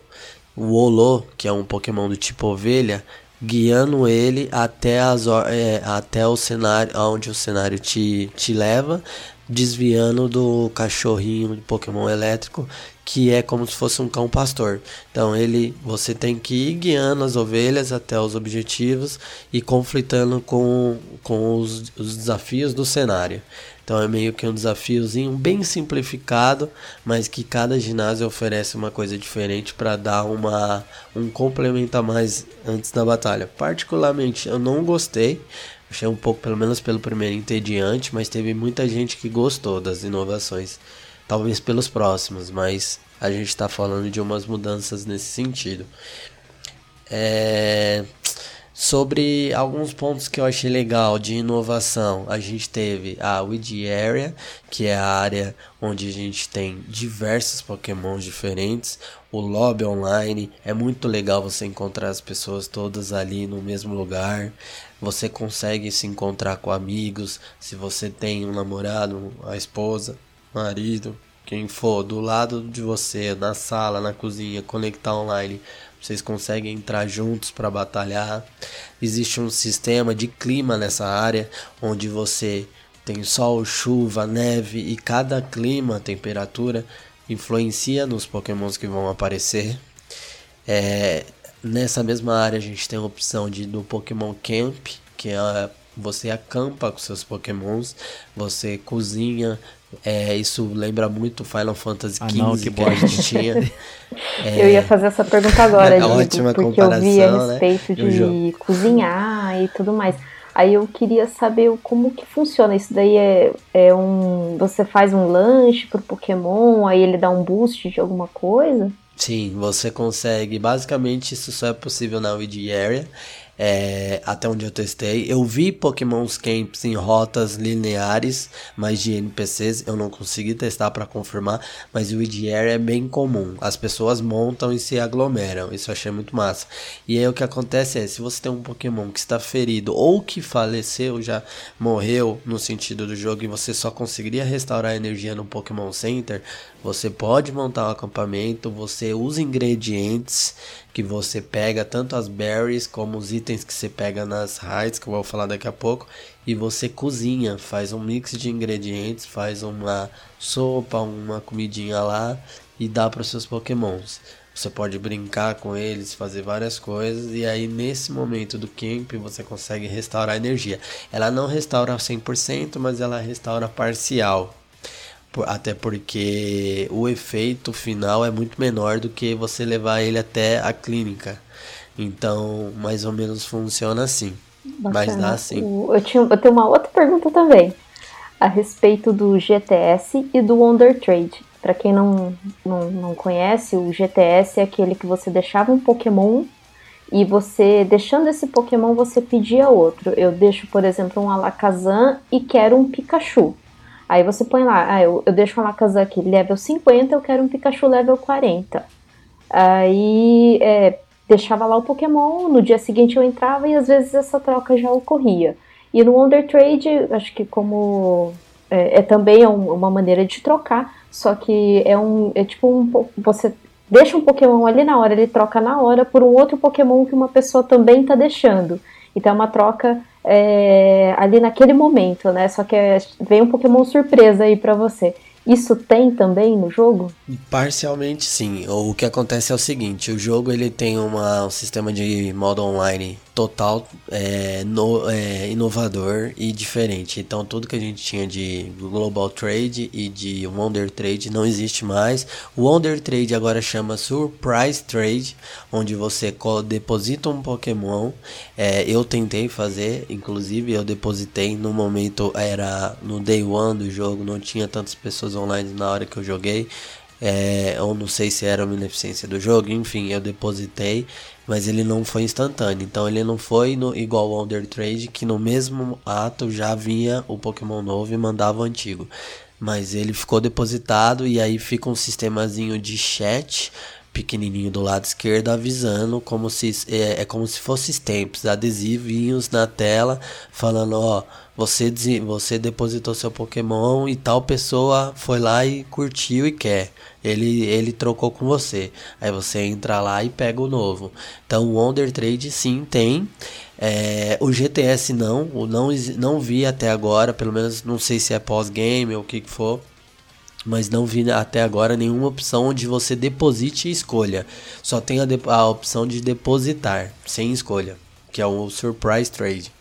o Olo, que é um Pokémon do tipo ovelha, guiando ele até, as, é, até o cenário, onde o cenário te, te leva, desviando do cachorrinho de Pokémon elétrico, que é como se fosse um cão pastor. Então ele, você tem que ir guiando as ovelhas até os objetivos e conflitando com, com os, os desafios do cenário. Então é meio que um desafiozinho bem simplificado, mas que cada ginásio oferece uma coisa diferente para dar uma um complemento a mais antes da batalha. Particularmente eu não gostei, achei um pouco pelo menos pelo primeiro entediante, mas teve muita gente que gostou das inovações. Talvez pelos próximos, mas a gente está falando de umas mudanças nesse sentido. É... Sobre alguns pontos que eu achei legal de inovação, a gente teve a Weed Area, que é a área onde a gente tem diversos pokémons diferentes. O lobby online é muito legal você encontrar as pessoas todas ali no mesmo lugar. Você consegue se encontrar com amigos, se você tem um namorado, a esposa, marido, quem for do lado de você, na sala, na cozinha, conectar online vocês conseguem entrar juntos para batalhar. Existe um sistema de clima nessa área onde você tem sol, chuva, neve e cada clima, temperatura influencia nos pokémons que vão aparecer. É, nessa mesma área a gente tem a opção de do Pokémon Camp, que é você acampa com seus pokémons, você cozinha, é, isso lembra muito Final Fantasy XV ah, não, que, que a gente tinha. É... Eu ia fazer essa pergunta agora, é Ótima porque eu vi a né? respeito né? de cozinhar e tudo mais. Aí eu queria saber como que funciona. Isso daí é, é um. Você faz um lanche pro Pokémon, aí ele dá um boost de alguma coisa? Sim, você consegue. Basicamente, isso só é possível na Weed Area é, até onde eu testei. Eu vi Pokémons Camps em rotas lineares, mas de NPCs eu não consegui testar para confirmar, mas o IDR é bem comum. As pessoas montam e se aglomeram, isso eu achei muito massa. E aí o que acontece é, se você tem um Pokémon que está ferido ou que faleceu, já morreu no sentido do jogo e você só conseguiria restaurar energia no Pokémon Center, você pode montar um acampamento, você usa ingredientes que você pega, tanto as berries como os itens que você pega nas raids, que eu vou falar daqui a pouco, e você cozinha, faz um mix de ingredientes, faz uma sopa, uma comidinha lá e dá para os seus pokémons. Você pode brincar com eles, fazer várias coisas e aí nesse momento do camp você consegue restaurar energia. Ela não restaura 100%, mas ela restaura parcial. Até porque o efeito final é muito menor do que você levar ele até a clínica. Então, mais ou menos funciona assim. Bacana. Mas dá assim. Eu, tinha, eu tenho uma outra pergunta também. A respeito do GTS e do Wonder Trade. Para quem não, não, não conhece, o GTS é aquele que você deixava um Pokémon e você, deixando esse Pokémon, você pedia outro. Eu deixo, por exemplo, um Alakazam e quero um Pikachu. Aí você põe lá, ah, eu, eu deixo uma Alakazam aqui level 50, eu quero um Pikachu level 40. Aí é, deixava lá o Pokémon, no dia seguinte eu entrava e às vezes essa troca já ocorria. E no Wonder Trade, acho que como é, é também um, uma maneira de trocar, só que é um é tipo um você deixa um Pokémon ali na hora, ele troca na hora por um outro Pokémon que uma pessoa também está deixando. Então é uma troca é, ali naquele momento, né? Só que é, vem um Pokémon surpresa aí para você. Isso tem também no jogo? Parcialmente sim. O que acontece é o seguinte, o jogo ele tem uma, um sistema de modo online total é, no, é, inovador e diferente. Então tudo que a gente tinha de Global Trade e de Wonder Trade não existe mais. O Wonder Trade agora chama Surprise Trade, onde você deposita um Pokémon. É, eu tentei fazer, inclusive eu depositei no momento era no day one do jogo, não tinha tantas pessoas online na hora que eu joguei. É, ou não sei se era uma ineficiência do jogo, enfim, eu depositei, mas ele não foi instantâneo. Então ele não foi no, igual o Wonder Trade, que no mesmo ato já vinha o Pokémon novo e mandava o antigo. Mas ele ficou depositado e aí fica um sistemazinho de chat pequenininho do lado esquerdo avisando como se é, é como se fosse stamps, adesivinhos na tela falando, ó, você você depositou seu Pokémon e tal pessoa foi lá e curtiu e quer. Ele ele trocou com você. Aí você entra lá e pega o novo. Então o Wonder Trade sim tem. É, o GTS não, o não não vi até agora, pelo menos não sei se é pós-game ou o que que for mas não vi até agora nenhuma opção onde você deposite e escolha. Só tem a, a, opção de depositar, sem escolha, que é o Surprise Trade.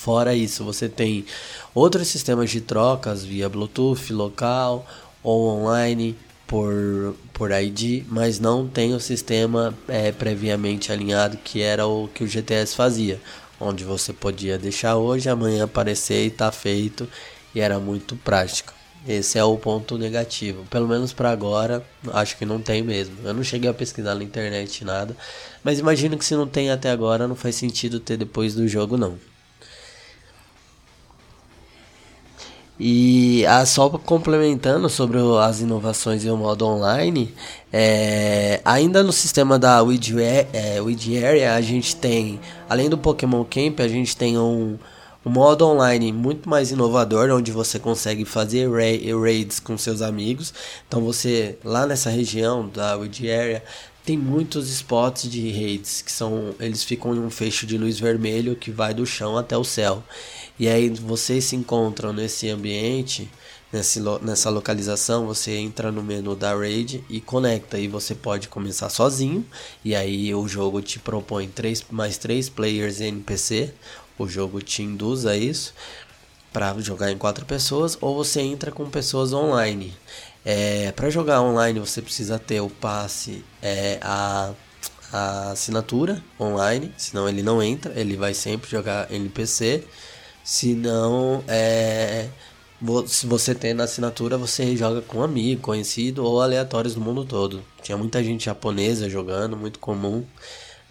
Fora isso, você tem outros sistemas de trocas via Bluetooth local ou online por, por ID, mas não tem o sistema é, previamente alinhado que era o que o GTS fazia, onde você podia deixar hoje, amanhã aparecer e tá feito e era muito prático. Esse é o ponto negativo. Pelo menos para agora, acho que não tem mesmo. Eu não cheguei a pesquisar na internet nada, mas imagino que se não tem até agora, não faz sentido ter depois do jogo não. E ah, só complementando sobre as inovações e o modo online, é, ainda no sistema da Weed, é, Area, a gente tem, além do Pokémon Camp, a gente tem um, um modo online muito mais inovador, onde você consegue fazer raids com seus amigos. Então você lá nessa região da Wood Area tem muitos spots de raids que são eles ficam em um fecho de luz vermelho que vai do chão até o céu. E aí vocês se encontram nesse ambiente, nesse, nessa localização, você entra no menu da raid e conecta. E você pode começar sozinho. E aí o jogo te propõe três, mais três players NPC o jogo te induz a isso para jogar em quatro pessoas ou você entra com pessoas online. É, para jogar online você precisa ter o passe, é, a, a assinatura online, senão ele não entra, ele vai sempre jogar NPC. Se não, é, se você tem na assinatura, você joga com amigo, conhecido ou aleatórios do mundo todo. Tinha muita gente japonesa jogando, muito comum.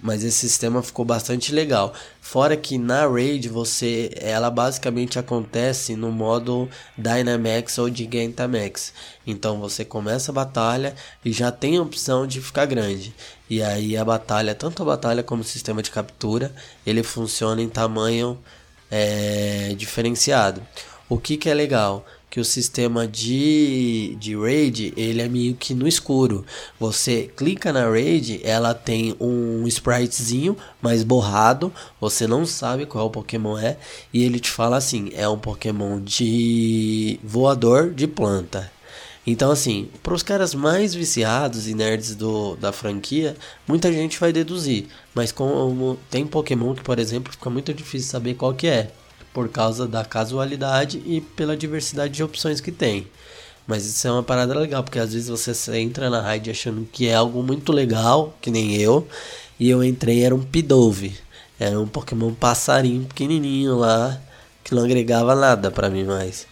Mas esse sistema ficou bastante legal. Fora que na Raid você, ela basicamente acontece no modo Dynamax ou de Gigantamax. Então você começa a batalha e já tem a opção de ficar grande. E aí a batalha, tanto a batalha como o sistema de captura, ele funciona em tamanho é, diferenciado. O que, que é legal? Que o sistema de, de raid ele é meio que no escuro. Você clica na raid, ela tem um spritezinho mais borrado, você não sabe qual Pokémon é, e ele te fala assim: é um Pokémon de voador de planta. Então, assim, para os caras mais viciados e nerds do, da franquia, muita gente vai deduzir. Mas como tem Pokémon que, por exemplo, fica muito difícil saber qual que é por causa da casualidade e pela diversidade de opções que tem. Mas isso é uma parada legal, porque às vezes você entra na raid achando que é algo muito legal, que nem eu, e eu entrei era um Pidove. Era um Pokémon passarinho pequenininho lá, que não agregava nada para mim mais.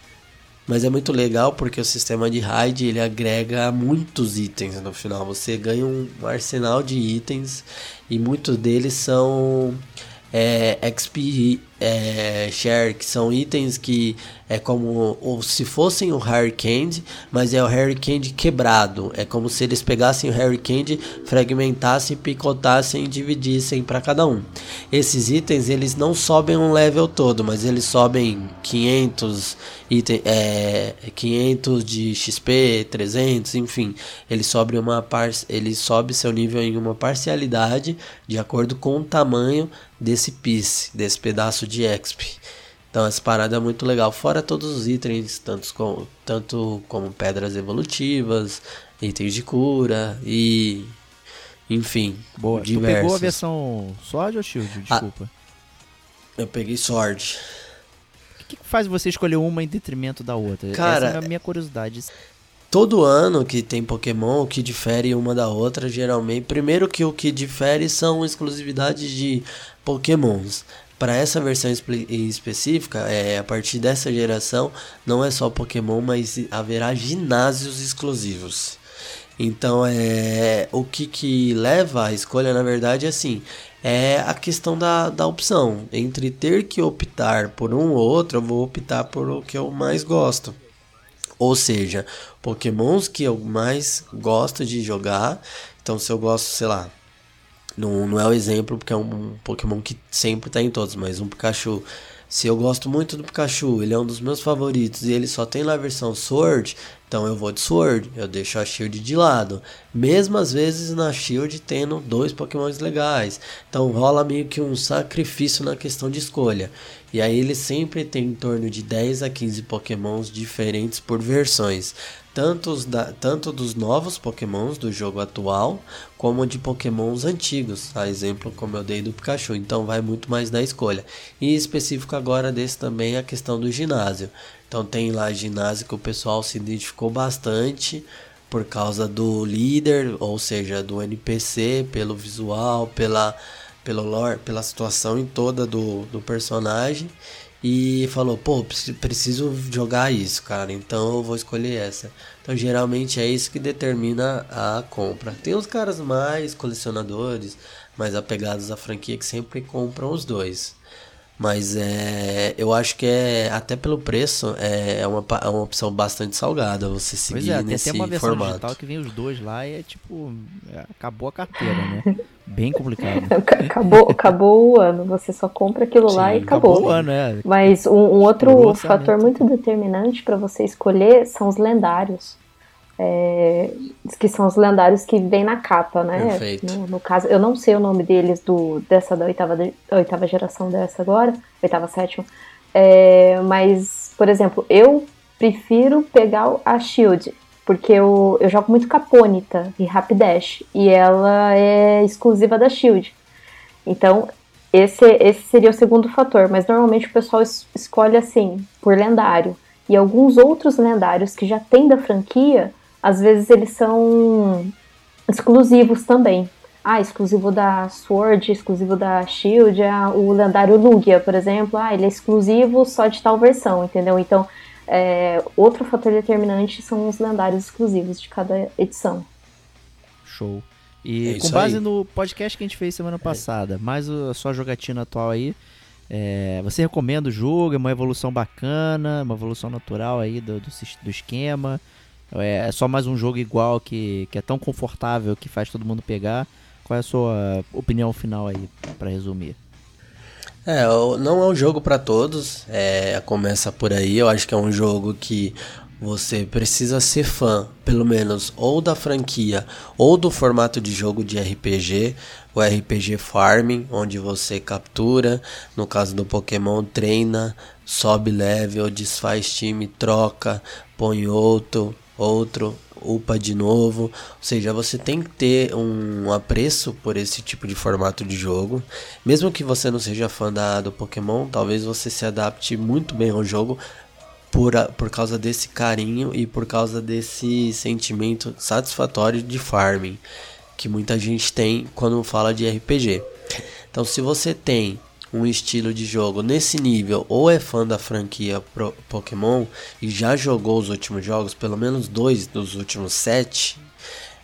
Mas é muito legal porque o sistema de raid ele agrega muitos itens no final. Você ganha um arsenal de itens e muitos deles são é, XP, é, share, que são itens que é como ou se fossem o Harry Candy, mas é o Harry Candy quebrado. É como se eles pegassem o Harry Candy, fragmentassem, picotassem e dividissem para cada um. Esses itens eles não sobem um level todo, mas eles sobem 500 item, é, 500 de XP, 300, enfim, ele sobe uma par, ele sobe seu nível em uma parcialidade de acordo com o tamanho desse piece, desse pedaço de XP. Então essa parada é muito legal. Fora todos os itens, tanto como, tanto como pedras evolutivas, itens de cura e. Enfim. Boa. diversos. Tu pegou a versão Sword ou Shield? Ah. Desculpa. Eu peguei Sword. O que, que faz você escolher uma em detrimento da outra? Cara, Essa é a minha curiosidade. Todo ano que tem Pokémon, o que difere uma da outra, geralmente. Primeiro que o que difere são exclusividades de Pokémons. Para essa versão espe- específica, é, a partir dessa geração, não é só Pokémon, mas haverá ginásios exclusivos. Então, é o que, que leva à escolha, na verdade, é assim, é a questão da, da opção. Entre ter que optar por um ou outro, eu vou optar por o que eu mais gosto. Ou seja, Pokémons que eu mais gosto de jogar. Então, se eu gosto, sei lá, não, não é o exemplo porque é um Pokémon que sempre tá em todos, mas um Pikachu. Se eu gosto muito do Pikachu, ele é um dos meus favoritos e ele só tem lá a versão Sword, então eu vou de Sword, eu deixo a Shield de lado. Mesmo às vezes na Shield tendo dois Pokémons legais. Então rola meio que um sacrifício na questão de escolha. E aí ele sempre tem em torno de 10 a 15 Pokémons diferentes por versões. Tanto, da, tanto dos novos Pokémons do jogo atual, como de Pokémons antigos. A exemplo, como eu dei do Pikachu. Então vai muito mais da escolha. E específico agora desse também a questão do ginásio. Então tem lá ginásio que o pessoal se identificou bastante por causa do líder, ou seja, do NPC, pelo visual, pela, pelo lore, pela situação em toda do, do personagem. E falou, pô, preci- preciso jogar isso, cara, então eu vou escolher essa. Então geralmente é isso que determina a compra. Tem os caras mais colecionadores, mais apegados à franquia que sempre compram os dois. Mas é, eu acho que é até pelo preço é uma, pa- é uma opção bastante salgada você Pois seguir é, tem nesse até uma versão formato. digital que vem os dois lá e é tipo. é, acabou a carteira, né? Bem complicado. Ac- Acabou, acabou o ano, você só compra aquilo lá e Sim, acabou. o ano, é. Mas um, um outro fator muito determinante para você escolher são os lendários. É, que são os lendários que vem na capa, né? Perfeito. No, no caso, eu não sei o nome deles do dessa da oitava, de- oitava geração dessa agora, oitava, sétima. É, mas, por exemplo, eu prefiro pegar a Shield, porque eu, eu jogo muito Caponita e Rapidash, e ela é exclusiva da Shield. Então, esse, esse seria o segundo fator, mas normalmente o pessoal es- escolhe assim, por lendário. E alguns outros lendários que já tem da franquia, às vezes eles são exclusivos também. Ah, exclusivo da Sword, exclusivo da Shield, ah, o lendário Lugia, por exemplo, ah, ele é exclusivo só de tal versão, entendeu? Então, é, outro fator determinante são os lendários exclusivos de cada edição. Show. E É com base aí. no podcast que a gente fez semana passada, mais o- a sua jogatina atual aí, é, você recomenda o jogo? É uma evolução bacana, uma evolução natural aí do, do, do esquema? É, é só mais um jogo igual que, que é tão confortável que faz todo mundo pegar? Qual é a sua opinião final aí, pra resumir? É, não é um jogo pra todos. É, começa por aí. Eu acho que é um jogo que você precisa ser fã, pelo menos, ou da franquia ou do formato de jogo de RPG, o RPG Farming, onde você captura, no caso do Pokémon, treina, sobe level, desfaz time, troca, põe outro, outro, upa de novo. Ou seja, você tem que ter um apreço por esse tipo de formato de jogo. Mesmo que você não seja fã da, do Pokémon, talvez você se adapte muito bem ao jogo por, a- por causa desse carinho e por causa desse sentimento satisfatório de farming que muita gente tem quando fala de RPG. Então, se você tem um estilo de jogo nesse nível ou é fã da franquia Pro- Pokémon e já jogou os últimos jogos, pelo menos dois dos últimos sete,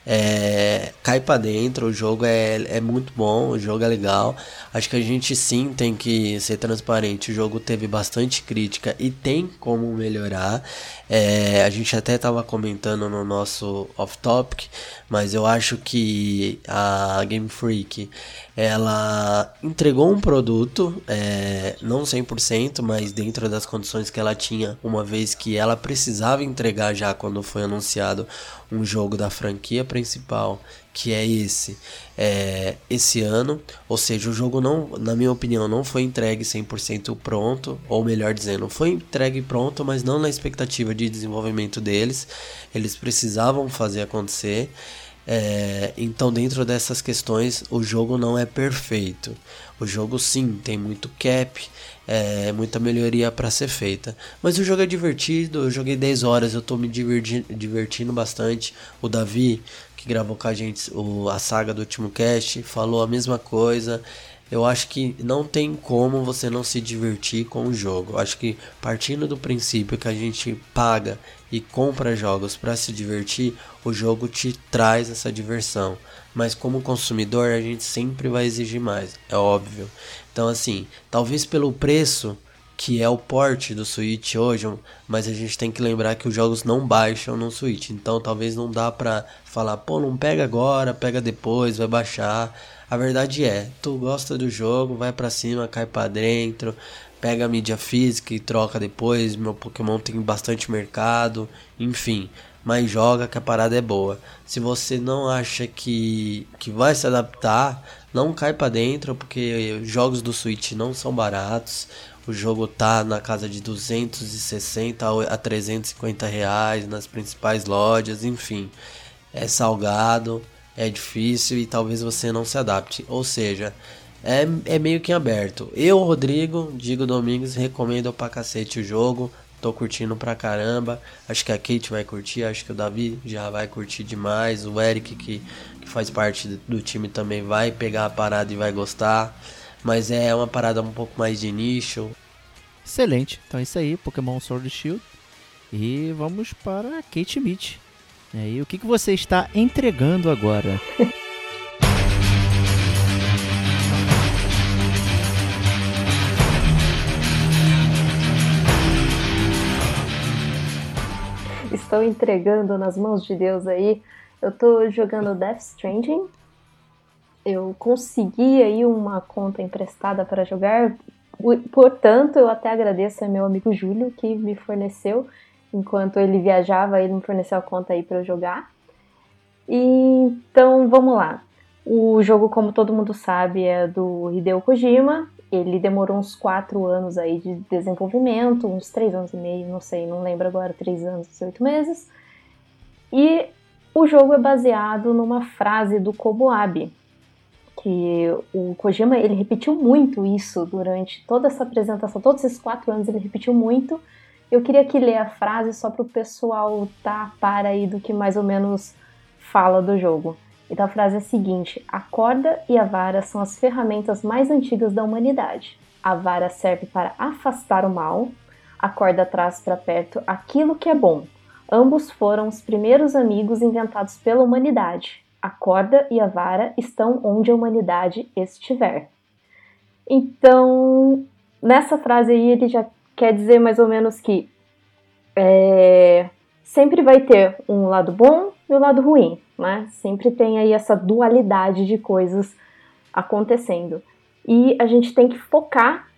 É, cai para dentro, o jogo é, é muito bom, o jogo é legal. Acho que a gente sim tem que ser transparente. O jogo teve bastante crítica e tem como melhorar. É, a gente até estava comentando no nosso off-topic, mas eu acho que a Game Freak ela entregou um produto, é, não 100%, mas dentro das condições que ela tinha, uma vez que ela precisava entregar já quando foi anunciado um jogo da franquia principal, que é esse, é, esse ano. Ou seja, o jogo não, na minha opinião, não foi entregue 100% pronto, ou melhor dizendo, foi entregue pronto, mas não na expectativa de desenvolvimento deles. Eles precisavam fazer acontecer. É, então, dentro dessas questões, o jogo não é perfeito. O jogo, sim, tem muito cap, é, muita melhoria para ser feita. Mas o jogo é divertido. Eu joguei 10 horas, eu tô me diverti divertindo bastante. O Davi, que gravou com a gente o, a saga do último cast, falou a mesma coisa. Eu acho que não tem como você não se divertir com o jogo. Eu acho que partindo do princípio que a gente paga e compra jogos para se divertir, o jogo te traz essa diversão. Mas como consumidor, a gente sempre vai exigir mais, é óbvio. Então assim, talvez pelo preço que é o porte do Switch hoje, mas a gente tem que lembrar que os jogos não baixam no Switch, então talvez não dá pra falar, pô, não pega agora, pega depois, vai baixar. A verdade é, tu gosta do jogo, vai para cima, cai para dentro, pega a mídia física e troca depois. Meu Pokémon tem bastante mercado, enfim. Mas joga que a parada é boa. Se você não acha que, que vai se adaptar, não cai para dentro, porque jogos do Switch não são baratos. O jogo tá na casa de 260 a 350 reais nas principais lojas, enfim. É salgado, é difícil e talvez você não se adapte. Ou seja, é, é meio que aberto. Eu, Rodrigo, Digo Domingos, recomendo pra cacete o jogo. Tô curtindo pra caramba. Acho que a Kate vai curtir, acho que o Davi já vai curtir demais. O Eric, que, que faz parte do time, também vai pegar a parada e vai gostar. Mas é uma parada um pouco mais de nicho. Excelente. Então é isso aí, Pokémon Sword Shield. E vamos para Kate Meet. E o que, que você está entregando agora? Estou entregando nas mãos de Deus aí. Eu tô jogando Death Stranding. Eu consegui aí uma conta emprestada para jogar. Portanto, eu até agradeço ao meu amigo Júlio que me forneceu. Enquanto ele viajava, ele me forneceu a conta aí para eu jogar. E, então, vamos lá. O jogo, como todo mundo sabe, é do Hideo Kojima. Ele demorou uns quatro anos aí de desenvolvimento, uns três anos e meio, não sei, não lembro agora, três anos e oito meses. E o jogo é baseado numa frase do Koboabe, que o Kojima ele repetiu muito isso durante toda essa apresentação, todos esses quatro anos ele repetiu muito. Eu queria aqui ler a frase só para o pessoal tá para aí do que mais ou menos fala do jogo. Então a frase é a seguinte: a corda e a vara são as ferramentas mais antigas da humanidade. A vara serve para afastar o mal, a corda traz para perto aquilo que é bom. Ambos foram os primeiros amigos inventados pela humanidade. A corda e a vara estão onde a humanidade estiver. Então, nessa frase aí, ele já quer dizer mais ou menos que é, sempre vai ter um lado bom e o um lado ruim né? Sempre tem aí essa dualidade de coisas acontecendo. E a gente tem que focar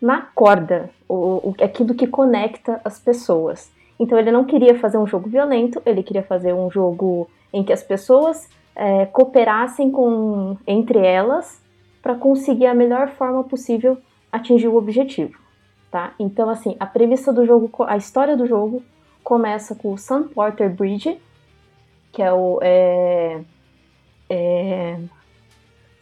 na corda, o, o, aquilo que conecta as pessoas. Então ele não queria fazer um jogo violento, ele queria fazer um jogo em que as pessoas é, cooperassem com, entre elas para conseguir a melhor forma possível atingir o objetivo. Tá? Então, assim, a premissa do jogo, a história do jogo começa com o Sun Porter Bridge, que é o. É, é,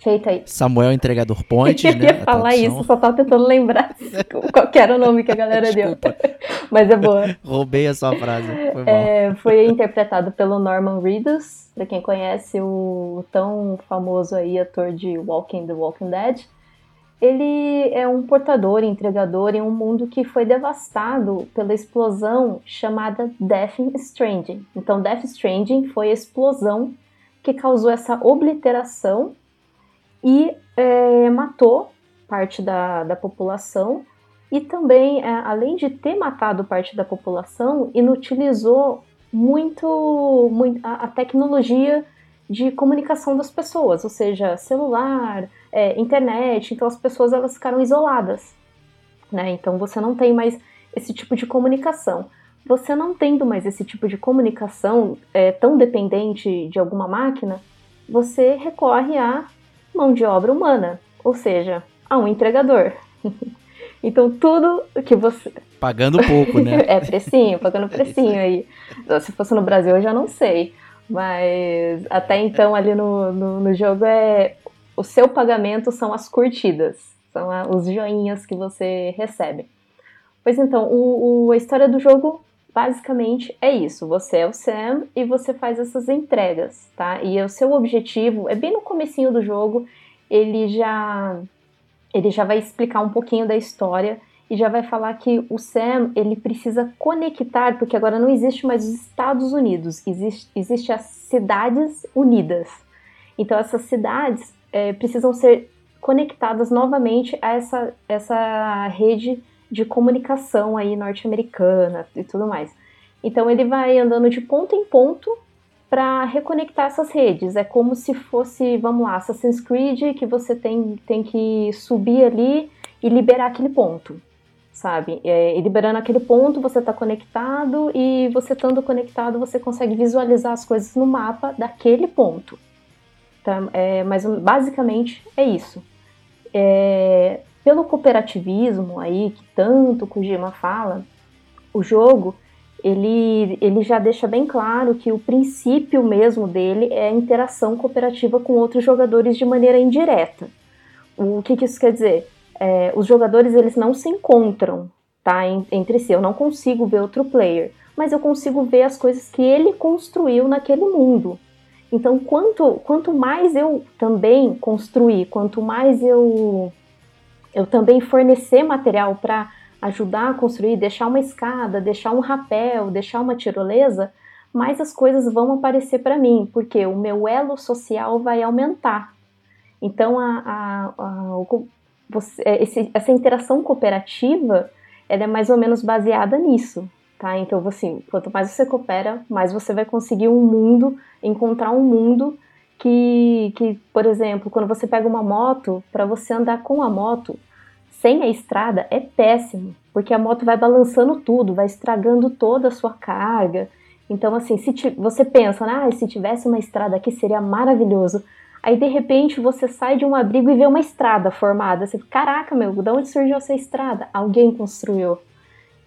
feita aí. Samuel Entregador Point. Eu ia falar isso, só tava tentando lembrar qual era o nome que a galera deu. Mas é boa. Roubei a sua frase. Foi, é, foi interpretado pelo Norman Reedus, pra quem conhece o tão famoso aí ator de Walking the Walking Dead ele é um portador, entregador em um mundo que foi devastado pela explosão chamada Death Stranding. Então, Death Stranding foi a explosão que causou essa obliteração e é, matou parte da, da população e também, é, além de ter matado parte da população, inutilizou muito, muito a, a tecnologia de comunicação das pessoas, ou seja, celular, é, internet. Então as pessoas elas ficaram isoladas, né? Então você não tem mais esse tipo de comunicação. Você não tendo mais esse tipo de comunicação é, tão dependente de alguma máquina, você recorre à mão de obra humana, ou seja, a um entregador. então tudo que você. Pagando pouco, né? é, precinho, pagando precinho aí. Se fosse no Brasil eu já não sei. Mas até então ali no, no, no jogo é. O seu pagamento são as curtidas, são a, os joinhas que você recebe. Pois então, o, o, a história do jogo basicamente é isso. Você é o Sam e você faz essas entregas, tá? E o seu objetivo é bem no comecinho do jogo, ele já ele já vai explicar um pouquinho da história e já vai falar que o Sam ele precisa conectar, porque agora não existe mais os Estados Unidos, existe, existe as cidades unidas. Então essas cidades é, precisam ser conectadas novamente a essa, essa rede de comunicação aí norte-americana e tudo mais. Então ele vai andando de ponto em ponto para reconectar essas redes. É como se fosse, vamos lá, Assassin's Creed, que você tem, tem que subir ali e liberar aquele ponto, sabe? É, e liberando aquele ponto, você está conectado e você estando conectado, você consegue visualizar as coisas no mapa daquele ponto. Tá? É, mas basicamente é isso. É, pelo cooperativismo aí, que tanto Kojima fala, o jogo ele, ele já deixa bem claro que o princípio mesmo dele é a interação cooperativa com outros jogadores de maneira indireta. O que, que isso quer dizer? É, os jogadores eles não se encontram tá, entre si. Eu não consigo ver outro player, mas eu consigo ver as coisas que ele construiu naquele mundo. Então, quanto, quanto mais eu também construir, quanto mais eu eu também fornecer material para ajudar a construir, deixar uma escada, deixar um rapel, deixar uma tirolesa, mais as coisas vão aparecer para mim, porque o meu elo social vai aumentar. Então, a, a, a você, é, esse, essa interação cooperativa ela é mais ou menos baseada nisso. Tá? Então, assim, quanto mais você coopera, mais você vai conseguir um mundo, encontrar um mundo que, que, por exemplo, quando você pega uma moto, para você andar com a moto sem a estrada é péssimo, porque a moto vai balançando tudo, vai estragando toda a sua carga. Então, assim, se você pensa, ah, se tivesse uma estrada aqui seria maravilhoso. Aí, de repente, você sai de um abrigo e vê uma estrada formada. Você, caraca, meu, de onde surgiu essa estrada? Alguém construiu.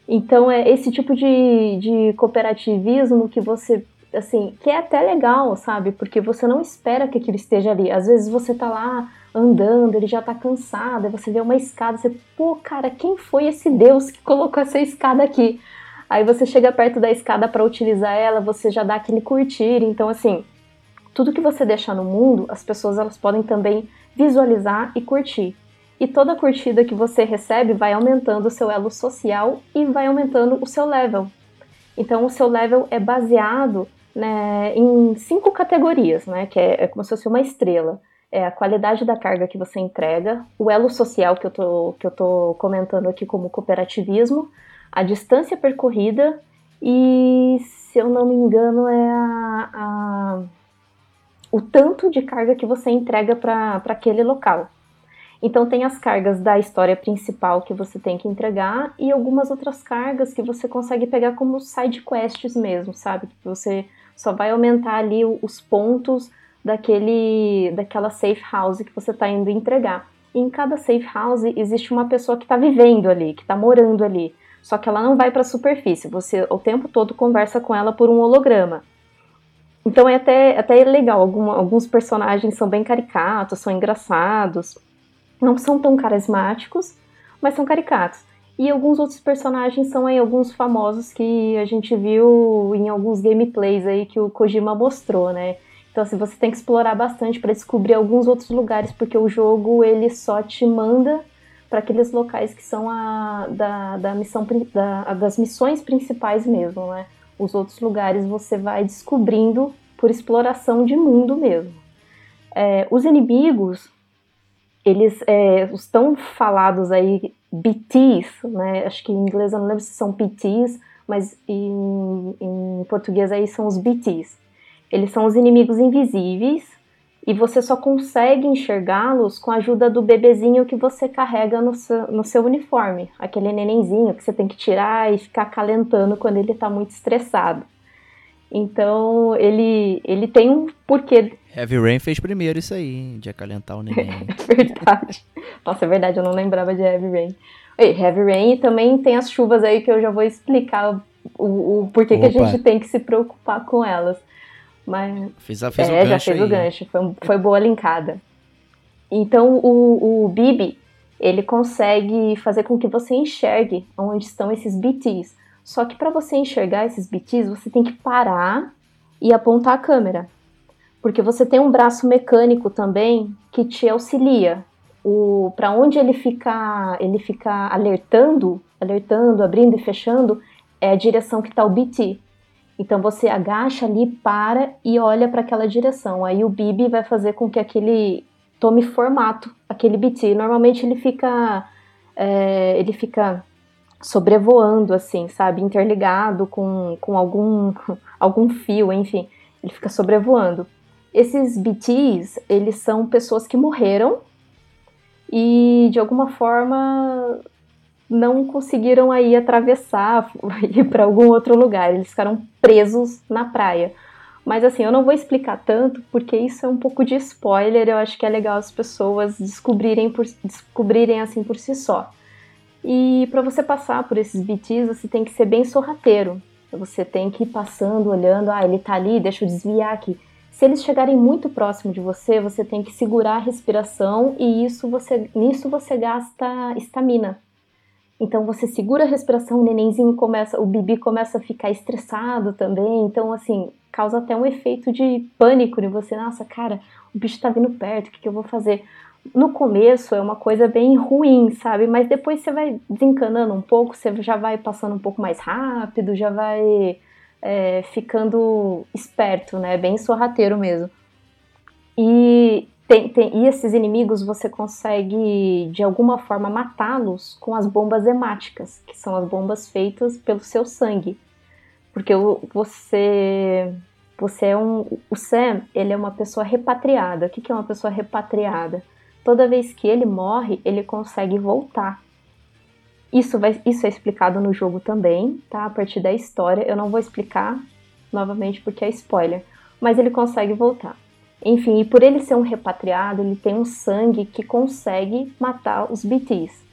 Então, é esse tipo de, de cooperativismo que você assim, que é até legal, sabe? Porque você não espera que aquilo esteja ali. Às vezes você tá lá andando, ele já tá cansado, aí você vê uma escada, você, pô, cara, quem foi esse Deus que colocou essa escada aqui? Aí você chega perto da escada para utilizar ela, você já dá aquele curtir. Então, assim, tudo que você deixar no mundo, as pessoas elas podem também visualizar e curtir. E toda curtida que você recebe vai aumentando o seu elo social e vai aumentando o seu level. Então, o seu level é baseado né, em cinco categorias, né, que é, é, como se fosse uma estrela. É a qualidade da carga que você entrega, o elo social que eu tô, que eu tô comentando aqui como cooperativismo, a distância percorrida e, se eu não me engano, é a, a o tanto de carga que você entrega para aquele local. Então tem as cargas da história principal que você tem que entregar e algumas outras cargas que você consegue pegar como side quests mesmo, sabe? Que você só vai aumentar ali os pontos daquele, daquela safe house que você está indo entregar. E em cada safe house existe uma pessoa que está vivendo ali, que está morando ali. Só que ela não vai para a superfície, você o tempo todo conversa com ela por um holograma. Então é até, até legal, Algum, alguns personagens são bem caricatos, são engraçados, não são tão carismáticos, mas são caricatos. E alguns outros personagens são aí alguns famosos que a gente viu em alguns gameplays aí que o Kojima mostrou, né? Então assim, você tem que explorar bastante para descobrir alguns outros lugares, porque o jogo ele só te manda para aqueles locais que são a da, da missão da, das missões principais mesmo, né? Os outros lugares você vai descobrindo por exploração de mundo mesmo. É, os inimigos, eles é, estão falados aí BTs, né? Acho que em inglês eu não lembro se são PTs, mas em, em português aí são os BTs. Eles são os inimigos invisíveis e você só consegue enxergá-los com a ajuda do bebezinho que você carrega no seu, no seu uniforme, aquele nenenzinho que você tem que tirar e ficar calentando quando ele está muito estressado. Então ele, ele tem um porquê. Heavy Rain fez primeiro isso aí, de acalentar o neném. verdade. Nossa, é verdade, eu não lembrava de Heavy Rain. E Heavy Rain também tem as chuvas aí que eu já vou explicar o, o porquê que a gente tem que se preocupar com elas. Mas, fiz, a, fiz é, o já fez aí. o gancho, foi, foi boa linkada. Então o, o Bibi, ele consegue fazer com que você enxergue onde estão esses BTs. Só que para você enxergar esses BTs, você tem que parar e apontar a câmera. Porque você tem um braço mecânico também que te auxilia. O para onde ele fica, ele fica alertando, alertando, abrindo e fechando, é a direção que está o BT. Então você agacha ali, para e olha para aquela direção. Aí o Bibi vai fazer com que aquele tome formato, aquele BT. Normalmente ele fica, é, ele fica sobrevoando assim, sabe, interligado com, com algum algum fio, enfim, ele fica sobrevoando. Esses BTs, eles são pessoas que morreram e de alguma forma não conseguiram aí atravessar ir para algum outro lugar, eles ficaram presos na praia. Mas assim, eu não vou explicar tanto porque isso é um pouco de spoiler, eu acho que é legal as pessoas descobrirem por, descobrirem assim por si só. E para você passar por esses BTs, você tem que ser bem sorrateiro. Você tem que ir passando, olhando, ah, ele tá ali, deixa eu desviar aqui. Se eles chegarem muito próximo de você, você tem que segurar a respiração e isso você, nisso você gasta estamina. Então você segura a respiração, o nenenzinho começa, o bibi começa a ficar estressado também. Então, assim, causa até um efeito de pânico em você. Nossa, cara, o bicho tá vindo perto, o que, que eu vou fazer? No começo é uma coisa bem ruim, sabe? Mas depois você vai desencanando um pouco, você já vai passando um pouco mais rápido, já vai é, ficando esperto, né? Bem sorrateiro mesmo. E tem, tem, e esses inimigos você consegue de alguma forma matá-los com as bombas hemáticas, que são as bombas feitas pelo seu sangue. Porque você você é um o Sam, ele é uma pessoa repatriada. O que, que é uma pessoa repatriada? Toda vez que ele morre, ele consegue voltar. Isso, vai, isso é explicado no jogo também, tá? A partir da história. Eu não vou explicar novamente porque é spoiler. Mas ele consegue voltar. Enfim, e por ele ser um repatriado, ele tem um sangue que consegue matar os BTs.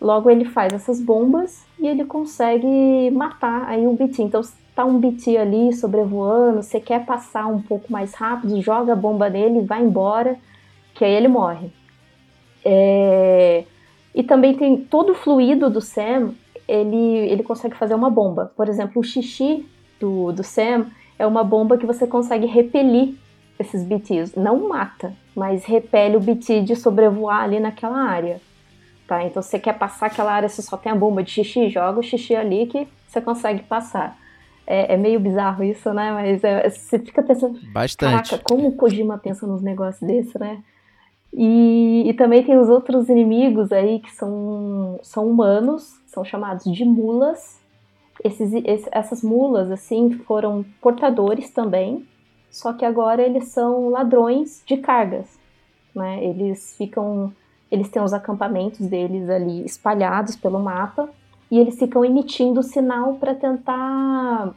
Logo ele faz essas bombas e ele consegue matar aí um BT. Então tá um BT ali sobrevoando, você quer passar um pouco mais rápido, joga a bomba nele e vai embora, que aí ele morre. É... E também tem todo o fluido do Sam, ele, ele consegue fazer uma bomba. Por exemplo, o xixi do, do Sam é uma bomba que você consegue repelir esses BTs. Não mata, mas repele o BT de sobrevoar ali naquela área. Tá? Então você quer passar aquela área, você só tem a bomba de xixi, joga o xixi ali que você consegue passar. É, é meio bizarro isso, né? Mas é, você fica pensando. Bastante. Caraca, como o Kojima pensa nos negócios desses, né? E, e, também tem os outros inimigos aí que são, são humanos, são chamados de mulas. Esses, esses, essas mulas, assim, foram portadores também, só que agora eles são ladrões de cargas, né? Eles ficam, eles têm os acampamentos deles ali espalhados pelo mapa e eles ficam emitindo sinal para tentar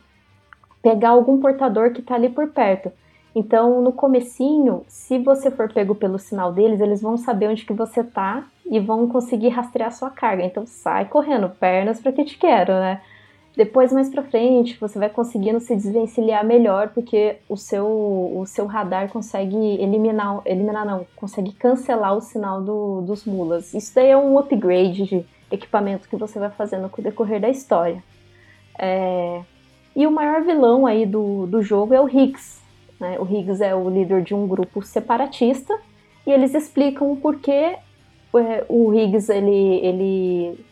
pegar algum portador que está ali por perto. Então, no comecinho, se você for pego pelo sinal deles, eles vão saber onde que você tá e vão conseguir rastrear sua carga. Então, sai correndo, pernas para que te quero, né? Depois, mais pra frente, você vai conseguindo se desvencilhar melhor, porque o seu, o seu radar consegue eliminar, eliminar não, consegue cancelar o sinal do, dos mulas. Isso daí é um upgrade de equipamento que você vai fazendo com o decorrer da história. É... E o maior vilão aí do, do jogo é o Higgs. Né? O Higgs é o líder de um grupo separatista, e eles explicam o porquê é, o Higgs ele, ele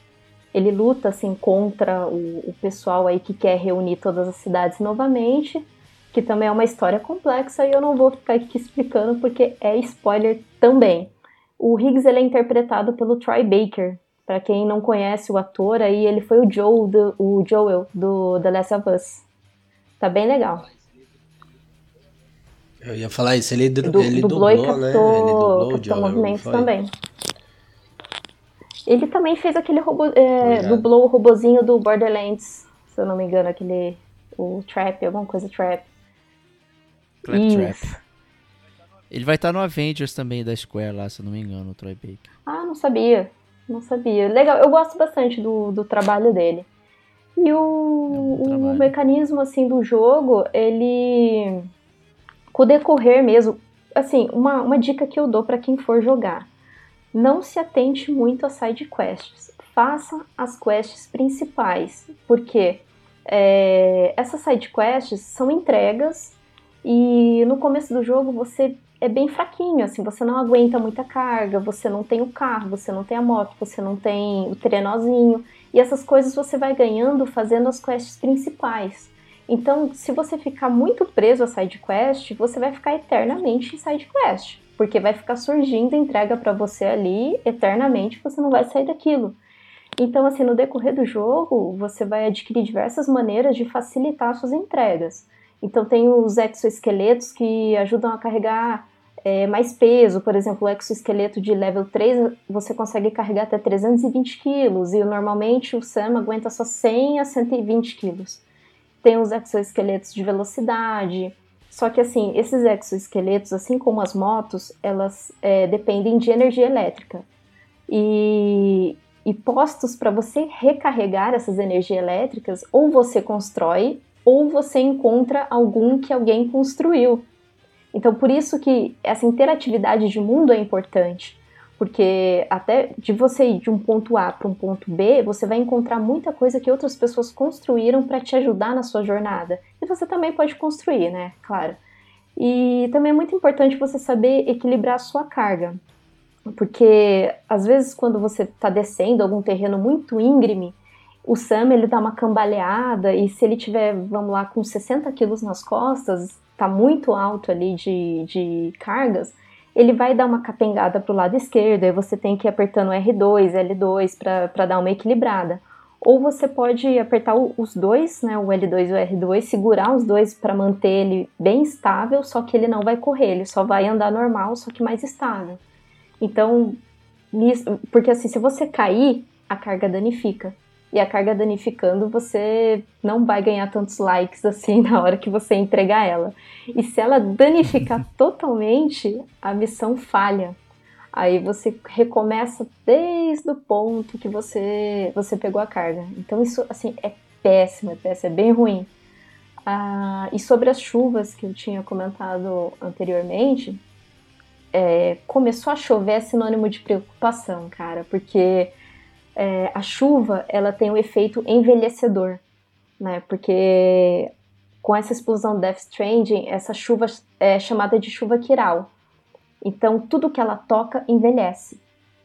ele luta assim contra o, o, pessoal aí que quer reunir todas as cidades novamente que também é uma história complexa e eu não vou ficar aqui explicando porque é spoiler também. O Higgs ele é interpretado pelo Troy Baker. Para quem não conhece o ator, aí ele foi o Joel do, o Joel do The Last of Us. Tá bem legal. Eu ia falar isso, ele, Du- ele dublou, dublou, e né? captou, Ele dublou o captou Joel, movimentos foi? também. Ele também fez aquele robô, é, Obrigado. dublou o robozinho do Borderlands, se eu não me engano, aquele o Trap, alguma coisa Trap. Claptrap. Isso. Ele vai estar no Avengers também da Square lá, se eu não me engano, o Troy Baker. Ah, não sabia. Não sabia. Legal, eu gosto bastante do, do trabalho dele. E o, bom o trabalho. mecanismo assim do jogo, ele com o decorrer mesmo, assim, uma, uma dica que eu dou para quem for jogar. Não se atente muito a side quests. Faça as quests principais, porque é, essas side quests são entregas e no começo do jogo você é bem fraquinho, assim, você não aguenta muita carga, você não tem o carro, você não tem a moto, você não tem o trenozinho, e essas coisas você vai ganhando fazendo as quests principais. Então, se você ficar muito preso a side quest, você vai ficar eternamente em side quest, porque vai ficar surgindo entrega para você ali eternamente, você não vai sair daquilo. Então, assim, no decorrer do jogo, você vai adquirir diversas maneiras de facilitar suas entregas. Então, tem os exoesqueletos que ajudam a carregar é, mais peso. Por exemplo, o exoesqueleto de level 3 você consegue carregar até 320 quilos, e normalmente o Sam aguenta só 100 a 120 quilos. Tem os exoesqueletos de velocidade. Só que, assim, esses exoesqueletos, assim como as motos, elas é, dependem de energia elétrica. E, e postos para você recarregar essas energias elétricas, ou você constrói, ou você encontra algum que alguém construiu. Então, por isso que essa interatividade de mundo é importante, porque até de você ir de um ponto A para um ponto B, você vai encontrar muita coisa que outras pessoas construíram para te ajudar na sua jornada. E você também pode construir, né? Claro. E também é muito importante você saber equilibrar a sua carga. Porque às vezes quando você está descendo algum terreno muito íngreme, o Sam ele dá uma cambaleada e se ele tiver, vamos lá, com 60 quilos nas costas, tá muito alto ali de, de cargas, ele vai dar uma capengada para o lado esquerdo, aí você tem que ir apertando R2, L2 para dar uma equilibrada. Ou você pode apertar os dois, né, o L2 e o R2, segurar os dois para manter ele bem estável, só que ele não vai correr, ele só vai andar normal, só que mais estável. Então, porque assim, se você cair, a carga danifica. E a carga danificando, você não vai ganhar tantos likes assim na hora que você entregar ela. E se ela danificar totalmente, a missão falha. Aí você recomeça desde o ponto que você, você pegou a carga. Então isso assim é péssimo, é péssimo, é bem ruim. Ah, e sobre as chuvas que eu tinha comentado anteriormente, é, começou a chover é sinônimo de preocupação, cara, porque é, a chuva ela tem um efeito envelhecedor, né? Porque com essa explosão Death Stranding, essa chuva é chamada de chuva quiral. Então tudo que ela toca envelhece,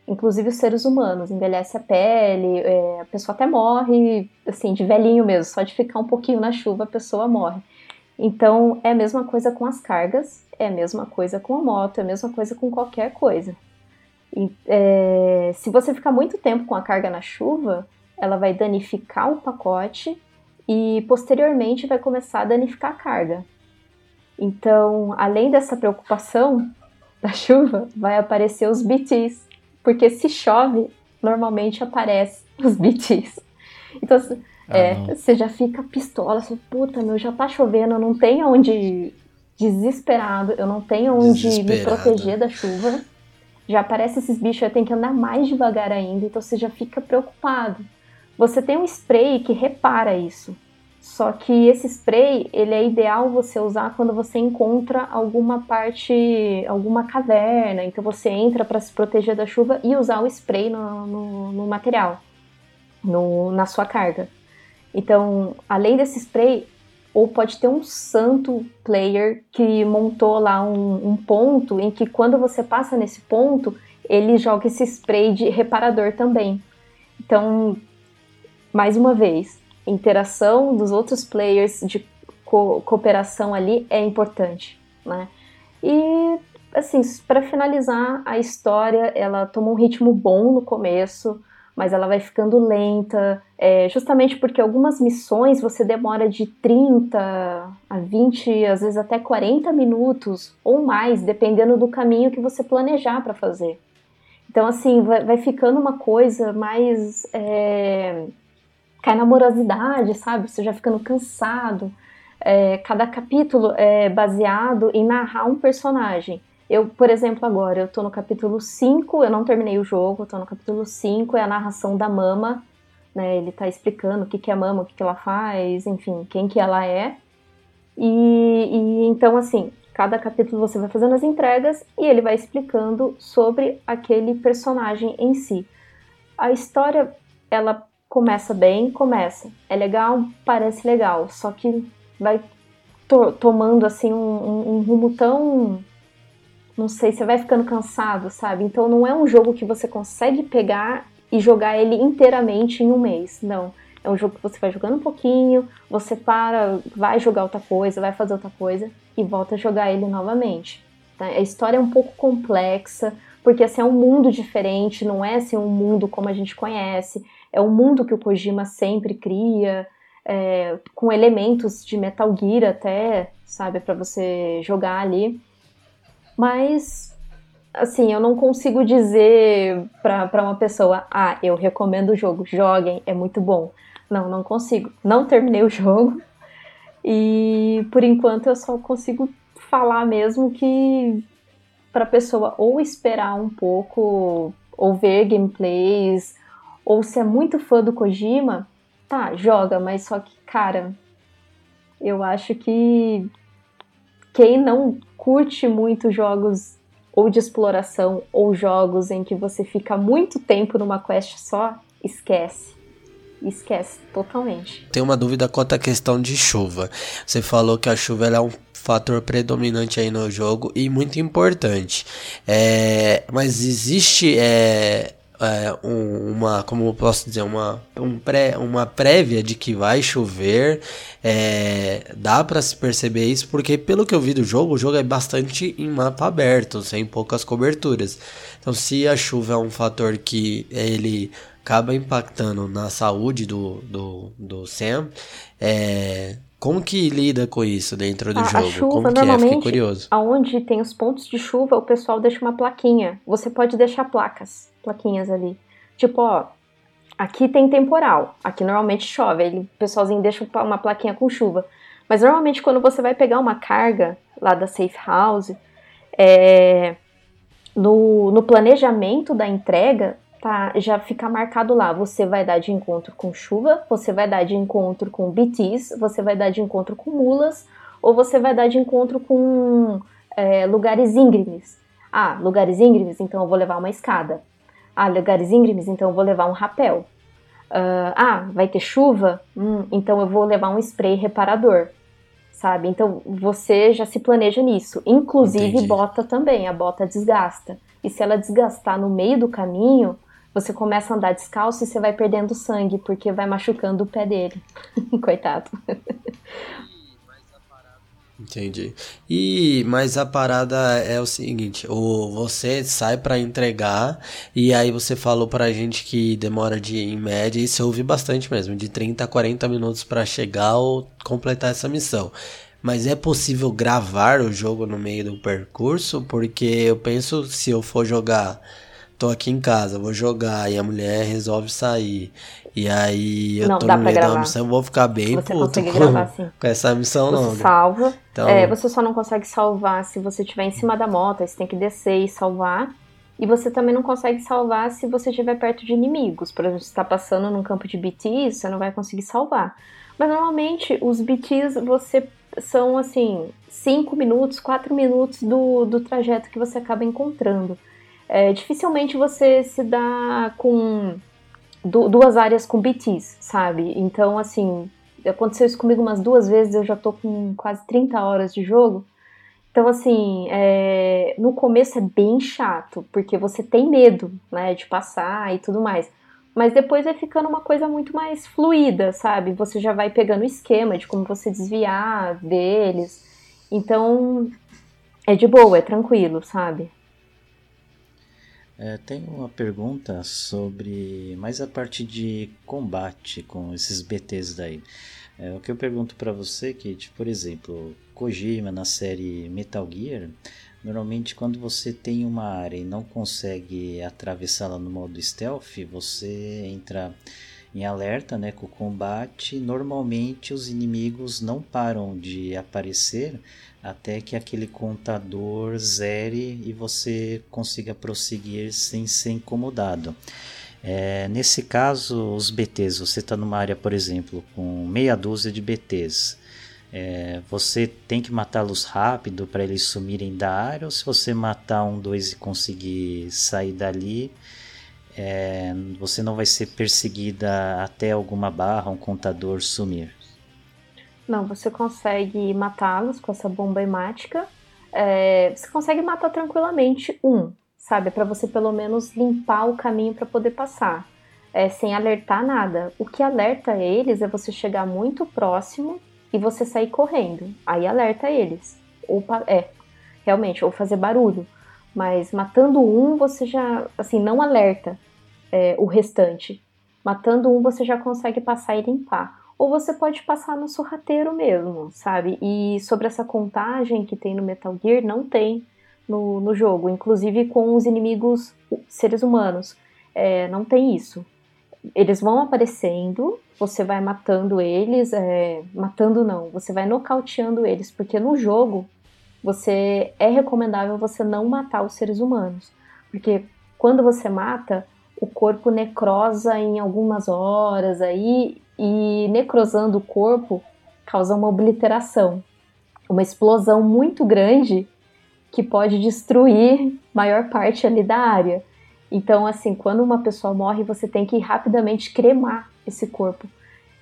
inclusive os seres humanos, envelhece a pele, é, a pessoa até morre, assim, de velhinho mesmo, só de ficar um pouquinho na chuva a pessoa morre. Então é a mesma coisa com as cargas, é a mesma coisa com a moto, é a mesma coisa com qualquer coisa. E, é, se você ficar muito tempo com a carga na chuva, ela vai danificar o pacote e posteriormente vai começar a danificar a carga. Então, além dessa preocupação da chuva, vai aparecer os BTs, porque se chove, normalmente aparece os BTs. Então, se- Ah, é, você já fica pistola, você, puta, meu, já tá chovendo, eu não tenho onde desesperado, eu não tenho onde me proteger da chuva. Já aparece esses bichos, eu tenho que andar mais devagar ainda, então você já fica preocupado. Você tem um spray que repara isso. Só que esse spray, ele é ideal você usar quando você encontra alguma parte, alguma caverna. Então você entra para se proteger da chuva e usar o spray no, no, no material, no, na sua carga. Então, além desse spray, ou pode ter um santo player que montou lá um, um ponto em que quando você passa nesse ponto, ele joga esse spray de reparador também. Então, mais uma vez, interação dos outros players de co cooperação ali é importante, né? E assim, para finalizar, a história ela toma um ritmo bom no começo, mas ela vai ficando lenta, é, justamente porque algumas missões você demora de 30 a 20, às vezes até 40 minutos ou mais, dependendo do caminho que você planejar para fazer. Então, assim, vai, vai, ficando uma coisa mais. É, cai na morosidade, sabe? Você já ficando cansado. É, cada capítulo é baseado em narrar um personagem. Eu, por exemplo, agora, eu tô no capítulo 5, eu não terminei o jogo, eu tô no capítulo 5, é a narração da Mama, né? Ele tá explicando o que, que é a Mama, o que, que ela faz, enfim, quem que ela é. E, e então, assim, cada capítulo você vai fazendo as entregas e ele vai explicando sobre aquele personagem em si. A história, ela começa bem, começa. É legal, parece legal, só que vai to tomando, assim, um, um, um rumo tão não sei, você vai ficando cansado, sabe? Então não é um jogo que você consegue pegar e jogar ele inteiramente em um mês. Não. É um jogo que você vai jogando um pouquinho, você para, vai jogar outra coisa, vai fazer outra coisa e volta a jogar ele novamente. Tá? A história é um pouco complexa, porque assim, é um mundo diferente, não é assim um mundo como a gente conhece. É um mundo que o Kojima sempre cria, é, com elementos de Metal Gear até, sabe, para você jogar ali. Mas, assim, eu não consigo dizer para uma pessoa: ah, eu recomendo o jogo, joguem, é muito bom. Não, não consigo. Não terminei o jogo. E por enquanto eu só consigo falar mesmo que para pessoa ou esperar um pouco, ou ver gameplays, ou se é muito fã do Kojima, tá, joga, mas só que, cara, eu acho que quem não curte muito jogos ou de exploração ou jogos em que você fica muito tempo numa quest só, esquece. Esquece totalmente. Tem uma dúvida quanto à questão de chuva. Você falou que a chuva é um fator predominante aí no jogo e muito importante. É, mas existe é, é, um, uma, como eu posso dizer, uma, um pré, uma prévia de que vai chover. É, dá para se perceber isso, porque pelo que eu vi do jogo, o jogo é bastante em mapa aberto, sem poucas coberturas. Então, se a chuva é um fator que ele acaba impactando na saúde do, do, do Sam, é, como que lida com isso dentro do a, jogo? A chuva, Como que é? Fiquei curioso. Aonde tem os pontos de chuva, o pessoal deixa uma plaquinha. Você pode deixar placas plaquinhas ali. Tipo, ó, aqui tem temporal, aqui normalmente chove, aí o pessoalzinho deixa uma plaquinha com chuva. Mas normalmente quando você vai pegar uma carga lá da Safe House, é, no, no planejamento da entrega, tá, já fica marcado lá. Você vai dar de encontro com chuva, você vai dar de encontro com BTs, você vai dar de encontro com mulas, ou você vai dar de encontro com é, lugares íngremes. Ah, lugares íngremes, então eu vou levar uma escada. Ah, lugares íngremes, então eu vou levar um rapel. Uh, ah, vai ter chuva? Hum, então eu vou levar um spray reparador. Sabe? Então você já se planeja nisso. Inclusive Entendi. bota também, a bota desgasta. E se ela desgastar no meio do caminho, você começa a andar descalço e você vai perdendo sangue, porque vai machucando o pé dele. Coitado. Entendi. E mas a parada é o seguinte, o você sai para entregar e aí você falou pra gente que demora de em média, isso eu ouvi bastante mesmo, de 30 a 40 minutos para chegar ou completar essa missão. Mas é possível gravar o jogo no meio do percurso? Porque eu penso se eu for jogar tô aqui em casa, vou jogar, e a mulher resolve sair. E aí eu não, tô no meio gravar. da missão, eu vou ficar bem você puto com, gravar, sim. com essa missão. Você salva. Então... É, você só não consegue salvar se você estiver em cima da moto, aí você tem que descer e salvar. E você também não consegue salvar se você estiver perto de inimigos. Por exemplo, se está passando num campo de BTs, você não vai conseguir salvar. Mas normalmente os BTs você são assim 5 minutos, 4 minutos do, do trajeto que você acaba encontrando. É, dificilmente você se dá com duas áreas com BTs, sabe? Então, assim, aconteceu isso comigo umas duas vezes, eu já tô com quase 30 horas de jogo. Então, assim, é, no começo é bem chato, porque você tem medo, né, de passar e tudo mais. Mas depois vai ficando uma coisa muito mais fluida, sabe? Você já vai pegando o esquema de como você desviar deles. Então, é de boa, é tranquilo, sabe? É, tem uma pergunta sobre mais a parte de combate com esses BTs daí. É, o que eu pergunto para você, Kate, por exemplo, Kojima na série Metal Gear, normalmente quando você tem uma área e não consegue atravessá-la no modo stealth, você entra em alerta né, com o combate. Normalmente os inimigos não param de aparecer até que aquele contador zere e você consiga prosseguir sem ser incomodado. É, nesse caso, os BTs, você está numa área, por exemplo, com meia dúzia de BTs. É, você tem que matá-los rápido para eles sumirem da área, ou se você matar um, dois e conseguir sair dali, é, você não vai ser perseguida até alguma barra, um contador sumir. Não, você consegue matá-los com essa bomba hemática. É, você consegue matar tranquilamente um, sabe? Para você pelo menos limpar o caminho para poder passar, é, sem alertar nada. O que alerta eles é você chegar muito próximo e você sair correndo. Aí alerta eles. Ou é, realmente, ou fazer barulho. Mas matando um, você já, assim, não alerta é, o restante. Matando um, você já consegue passar e limpar. Ou você pode passar no sorrateiro mesmo, sabe? E sobre essa contagem que tem no Metal Gear, não tem no, no jogo, inclusive com os inimigos seres humanos. É, não tem isso. Eles vão aparecendo, você vai matando eles, é, matando não, você vai nocauteando eles, porque no jogo você é recomendável você não matar os seres humanos, porque quando você mata, o corpo necrosa em algumas horas aí e necrosando o corpo causa uma obliteração, uma explosão muito grande que pode destruir maior parte ali da área. Então, assim, quando uma pessoa morre, você tem que rapidamente cremar esse corpo.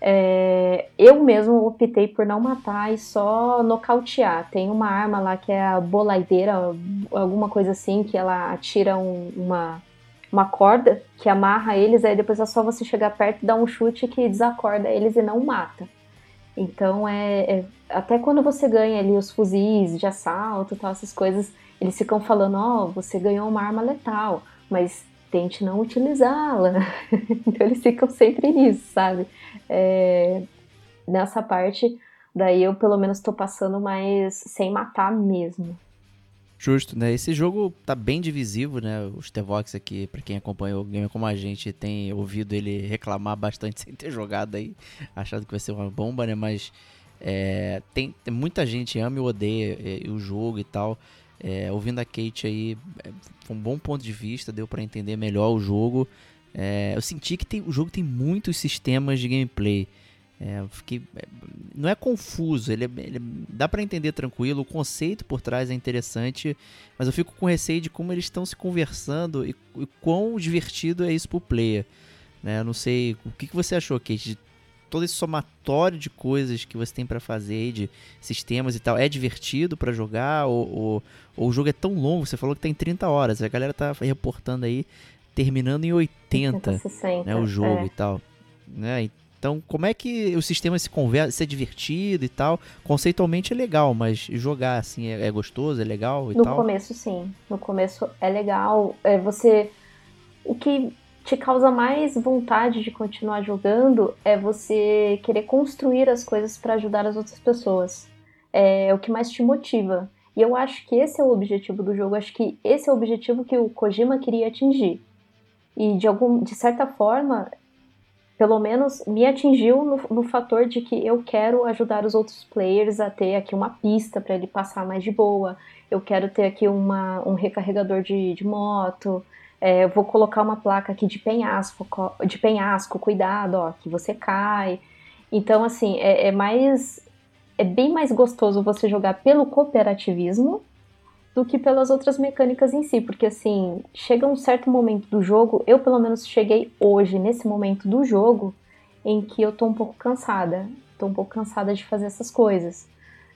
É, eu mesmo optei por não matar e só nocautear. Tem uma arma lá que é a bolaideira, alguma coisa assim, que ela atira um, uma, uma corda que amarra eles, aí depois é só você chegar perto e dar um chute que desacorda eles e não mata. Então é, é até quando você ganha ali os fuzis de assalto, tal, essas coisas, eles ficam falando, ó, oh, você ganhou uma arma letal, mas tente não utilizá-la. então eles ficam sempre nisso, sabe? É, nessa parte, daí eu pelo menos tô passando mais sem matar mesmo. Justo, né? Esse jogo tá bem divisivo, né? Os Tevox aqui, para quem acompanhou o game como a gente, tem ouvido ele reclamar bastante sem ter jogado aí, achando que vai ser uma bomba, né? Mas é, tem, tem, muita gente ama e odeia é, o jogo e tal. É, ouvindo a Kate aí, é, foi um bom ponto de vista, deu para entender melhor o jogo. É, eu senti que tem, o jogo tem muitos sistemas de gameplay. É, fiquei, é, não é confuso, ele, é, ele dá para entender tranquilo, o conceito por trás é interessante, mas eu fico com receio de como eles estão se conversando e, e quão divertido é isso pro player. Né? Eu não sei, o que, que você achou, Kate, de todo esse somatório de coisas que você tem para fazer, de sistemas e tal, é divertido para jogar ou, ou, ou, o jogo é tão longo, você falou que tem 30 horas, a galera tá reportando aí, terminando em 80, 60, né, o jogo é. e tal. Né? Então, como é que o sistema se conversa, se é divertido e tal? Conceitualmente é legal, mas jogar assim é, é gostoso, é legal e no tal? No começo, sim. No começo é legal. É você. O que te causa mais vontade de continuar jogando é você querer construir as coisas para ajudar as outras pessoas. É o que mais te motiva. E eu acho que esse é o objetivo do jogo. Acho que esse é o objetivo que o Kojima queria atingir. E de, algum, de certa forma, pelo menos me atingiu no, no, fator de que eu quero ajudar os outros players a ter aqui uma pista para ele passar mais de boa. Eu quero ter aqui uma, um recarregador de, de moto. É, vou colocar uma placa aqui de penhasco, de penhasco, cuidado, ó, que você cai. Então, assim, é, é mais. É bem mais gostoso você jogar pelo cooperativismo do que pelas outras mecânicas em si, porque assim, chega um certo momento do jogo, eu pelo menos cheguei hoje, nesse momento do jogo, em que eu tô um pouco cansada, tô um pouco cansada de fazer essas coisas.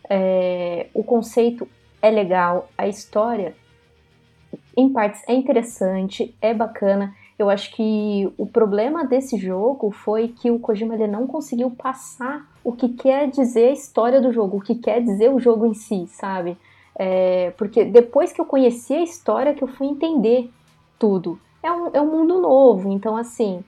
É, o conceito é legal, a história, em partes, é interessante, é bacana. Eu acho que o problema desse jogo foi que o Kojima ele não conseguiu passar o que quer dizer a história do jogo, o que quer dizer o jogo em si, sabe? É, porque depois que eu conheci a história que eu fui entender tudo. É um, é um mundo novo, então assim,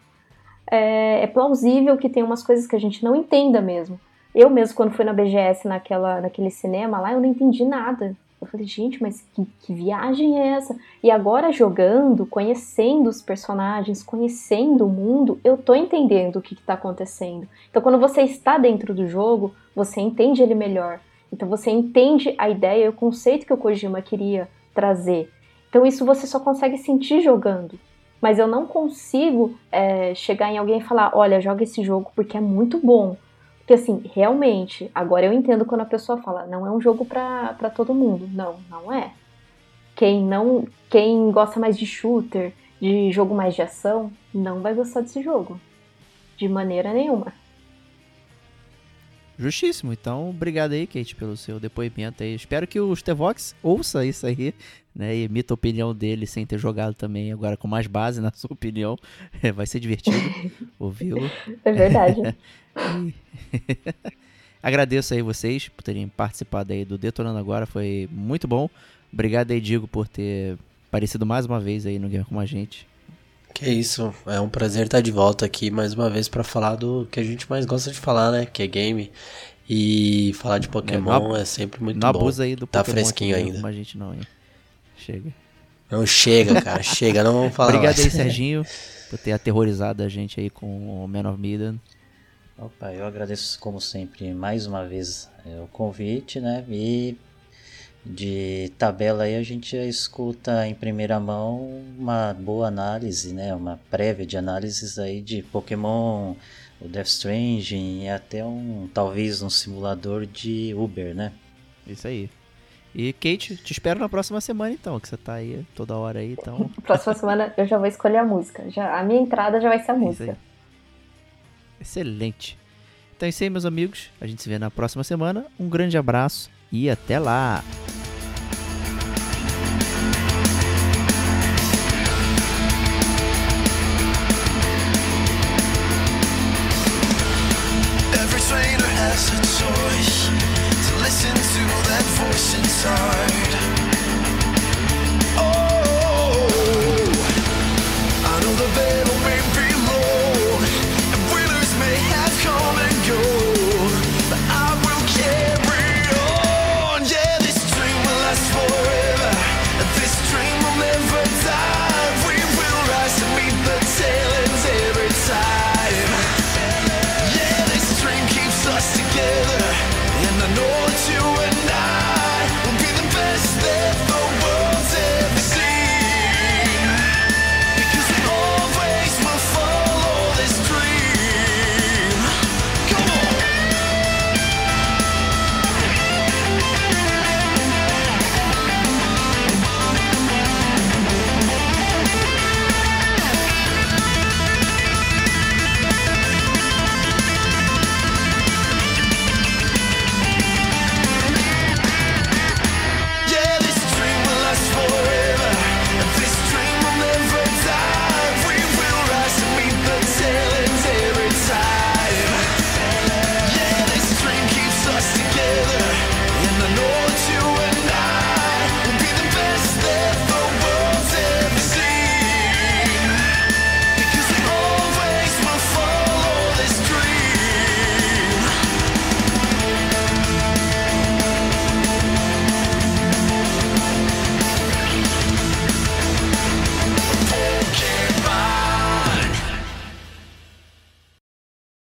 é, é plausível que tem umas coisas que a gente não entenda mesmo. Eu mesmo, quando fui na BGS, naquela, naquele cinema lá, eu não entendi nada. Eu falei, gente, mas que, que viagem é essa? E agora jogando, conhecendo os personagens, conhecendo o mundo, eu tô entendendo o que, que tá acontecendo. Então, quando você está dentro do jogo, você entende ele melhor. Então, você entende a ideia o conceito que o Kojima queria trazer. Então, isso você só consegue sentir jogando. Mas eu não consigo é, chegar em alguém e falar: olha, joga esse jogo porque é muito bom porque assim, realmente, agora eu entendo quando a pessoa fala, não é um jogo para todo mundo. Não, não é. Quem não, quem gosta mais de shooter, de jogo mais de ação, não vai gostar desse jogo. De maneira nenhuma. Justíssimo. Então, obrigado aí, Kate, pelo seu depoimento aí. Espero que o Stevox ouça isso aí, né? E emita a opinião dele sem ter jogado também, agora com mais base na sua opinião. Vai ser divertido ouvi-lo. É verdade. Agradeço aí vocês por terem participado aí do Detonando Agora, foi muito bom. Obrigado aí, Digo, por ter aparecido mais uma vez aí no Game com a gente. Que isso, é um prazer estar de volta aqui mais uma vez para falar do que a gente mais gosta de falar, né? Que é game. E falar de Pokémon é, é sempre muito não bom. Não abusa aí do tá Pokémon fresquinho ainda. Como a gente não, hein? Chega. Não chega, cara, chega, não vamos falar Obrigado mais. aí, Serginho, por ter aterrorizado a gente aí com o Man of Medan. Opa, eu agradeço como sempre mais uma vez é, o convite, né? E de tabela aí a gente já escuta em primeira mão uma boa análise, né? Uma prévia de análises aí de Pokémon, o Death Stranding e até um talvez um simulador de Uber, né? Isso aí. E Kate, te espero na próxima semana então, que você tá aí toda hora aí, então. próxima semana eu já vou escolher a música. Já, a minha entrada já vai ser a música. Excelente. Então é isso aí, meus amigos. A gente se vê na próxima semana. Um grande abraço e até lá! Has choice to listen to that voice inside.